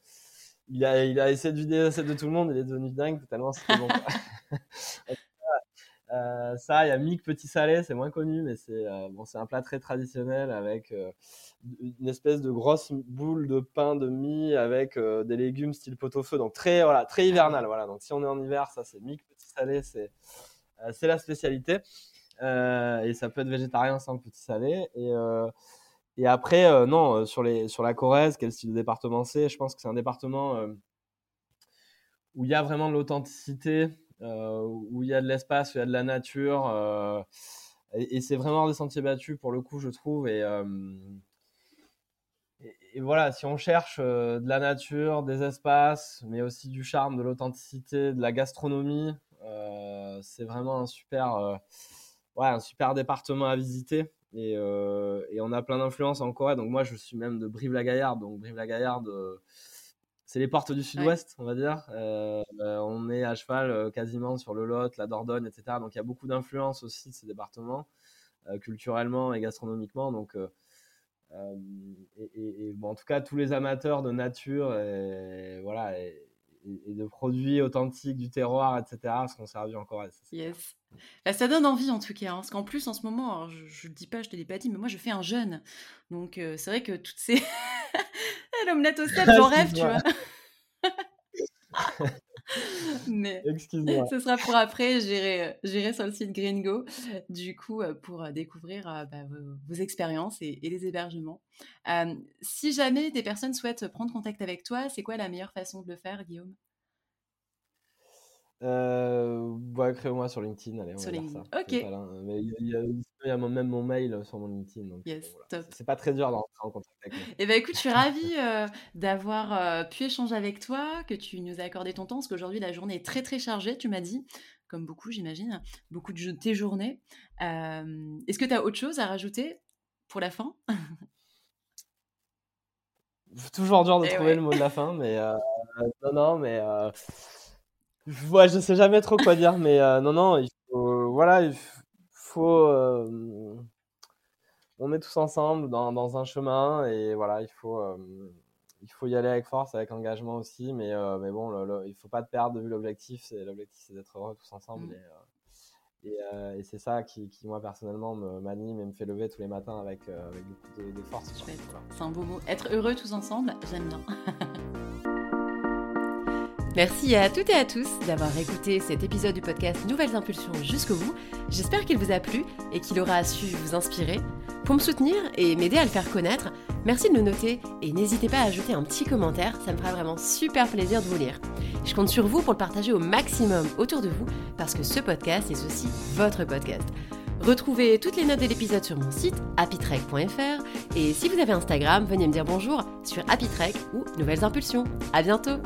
il, a, il a essayé de vider l'assiette de tout le monde. Il est devenu dingue tellement c'était bon. ça, il y a Mick Petit Salé, c'est moins connu, mais c'est bon, un plat très traditionnel avec une espèce de grosse boule de pain de mie avec des légumes style pot-au-feu, donc très, voilà, très hivernal. Voilà. Donc si on est en hiver, ça c'est Mick Petit Salé, c'est la spécialité. Euh, et ça peut être végétarien sans petit salé. Et, euh, après, euh, non, sur, les, sur la Corrèze, quel style de département c'est? Je pense que c'est un département où il y a vraiment de l'authenticité, où il y a de l'espace, où il y a de la nature. et, c'est vraiment des sentiers battus pour le coup, je trouve. Et, voilà, si on cherche de la nature, des espaces, mais aussi du charme, de l'authenticité, de la gastronomie, c'est vraiment un super ouais, un super département à visiter. Et, euh, et on a plein d'influences en Corée. Donc moi, je suis même de Brive-la-Gaillarde. Donc Brive-la-Gaillarde, euh, c'est les portes du sud-ouest, on va dire. Euh, on est à cheval quasiment sur le Lot, la Dordogne, etc. Donc il y a beaucoup d'influences aussi de ces départements, culturellement et gastronomiquement. Donc et, et, bon, en tout cas, tous les amateurs de nature et, voilà, et, de produits authentiques du terroir, etc., seront servis en Corée. Yes. Bah, ça donne envie en tout cas, hein, parce qu'en plus en ce moment, je ne dis pas, je te l'ai pas dit, mais moi je fais un jeûne. Donc euh, c'est vrai que toutes ces... L'omelette au stade, j'en rêve, tu vois. mais ce sera pour après, j'irai sur le site Gringo, du coup, euh, pour euh, découvrir bah, vos, expériences et, et, les hébergements. si jamais des personnes souhaitent prendre contact avec toi, c'est quoi la meilleure façon de le faire, Guillaume? Euh, ouais, moi sur LinkedIn, allez, on sur va LinkedIn. ça. Ok. Mais il y, a, il y a même mon mail sur mon LinkedIn. Donc yes, top. C'est pas très dur d'entrer en contact avec moi. Eh ben écoute, je suis ravie euh, d'avoir euh, pu échanger avec toi, que tu nous as accordé ton temps, parce qu'aujourd'hui la journée est très très chargée, tu m'as dit, comme beaucoup j'imagine, beaucoup de tes journées. Euh, est-ce que tu as autre chose à rajouter pour la fin? Toujours dur de eh trouver le mot de la fin, mais non, non, mais Ouais, je sais jamais trop quoi dire, mais euh, non, non, il faut, voilà, il faut, euh, on est tous ensemble dans, dans, un chemin et voilà, il faut, euh, il faut y aller avec force, avec engagement aussi, mais, mais bon, le, il faut pas perdre de vue l'objectif, c'est l'objectif, c'est d'être heureux tous ensemble mmh. et, et, et c'est ça qui, qui, moi personnellement m'anime et me fait lever tous les matins avec, avec beaucoup de, de force. C'est un beau mot, être heureux tous ensemble, j'aime bien. Merci à toutes et à tous d'avoir écouté cet épisode du podcast Nouvelles Impulsions jusqu'au bout. J'espère qu'il vous a plu et qu'il aura su vous inspirer. Pour me soutenir et m'aider à le faire connaître, merci de le noter et n'hésitez pas à ajouter un petit commentaire, ça me fera vraiment super plaisir de vous lire. Je compte sur vous pour le partager au maximum autour de vous parce que ce podcast est aussi votre podcast. Retrouvez toutes les notes de l'épisode sur mon site happytrek.fr et si vous avez Instagram, venez me dire bonjour sur happytrek ou Nouvelles Impulsions. À bientôt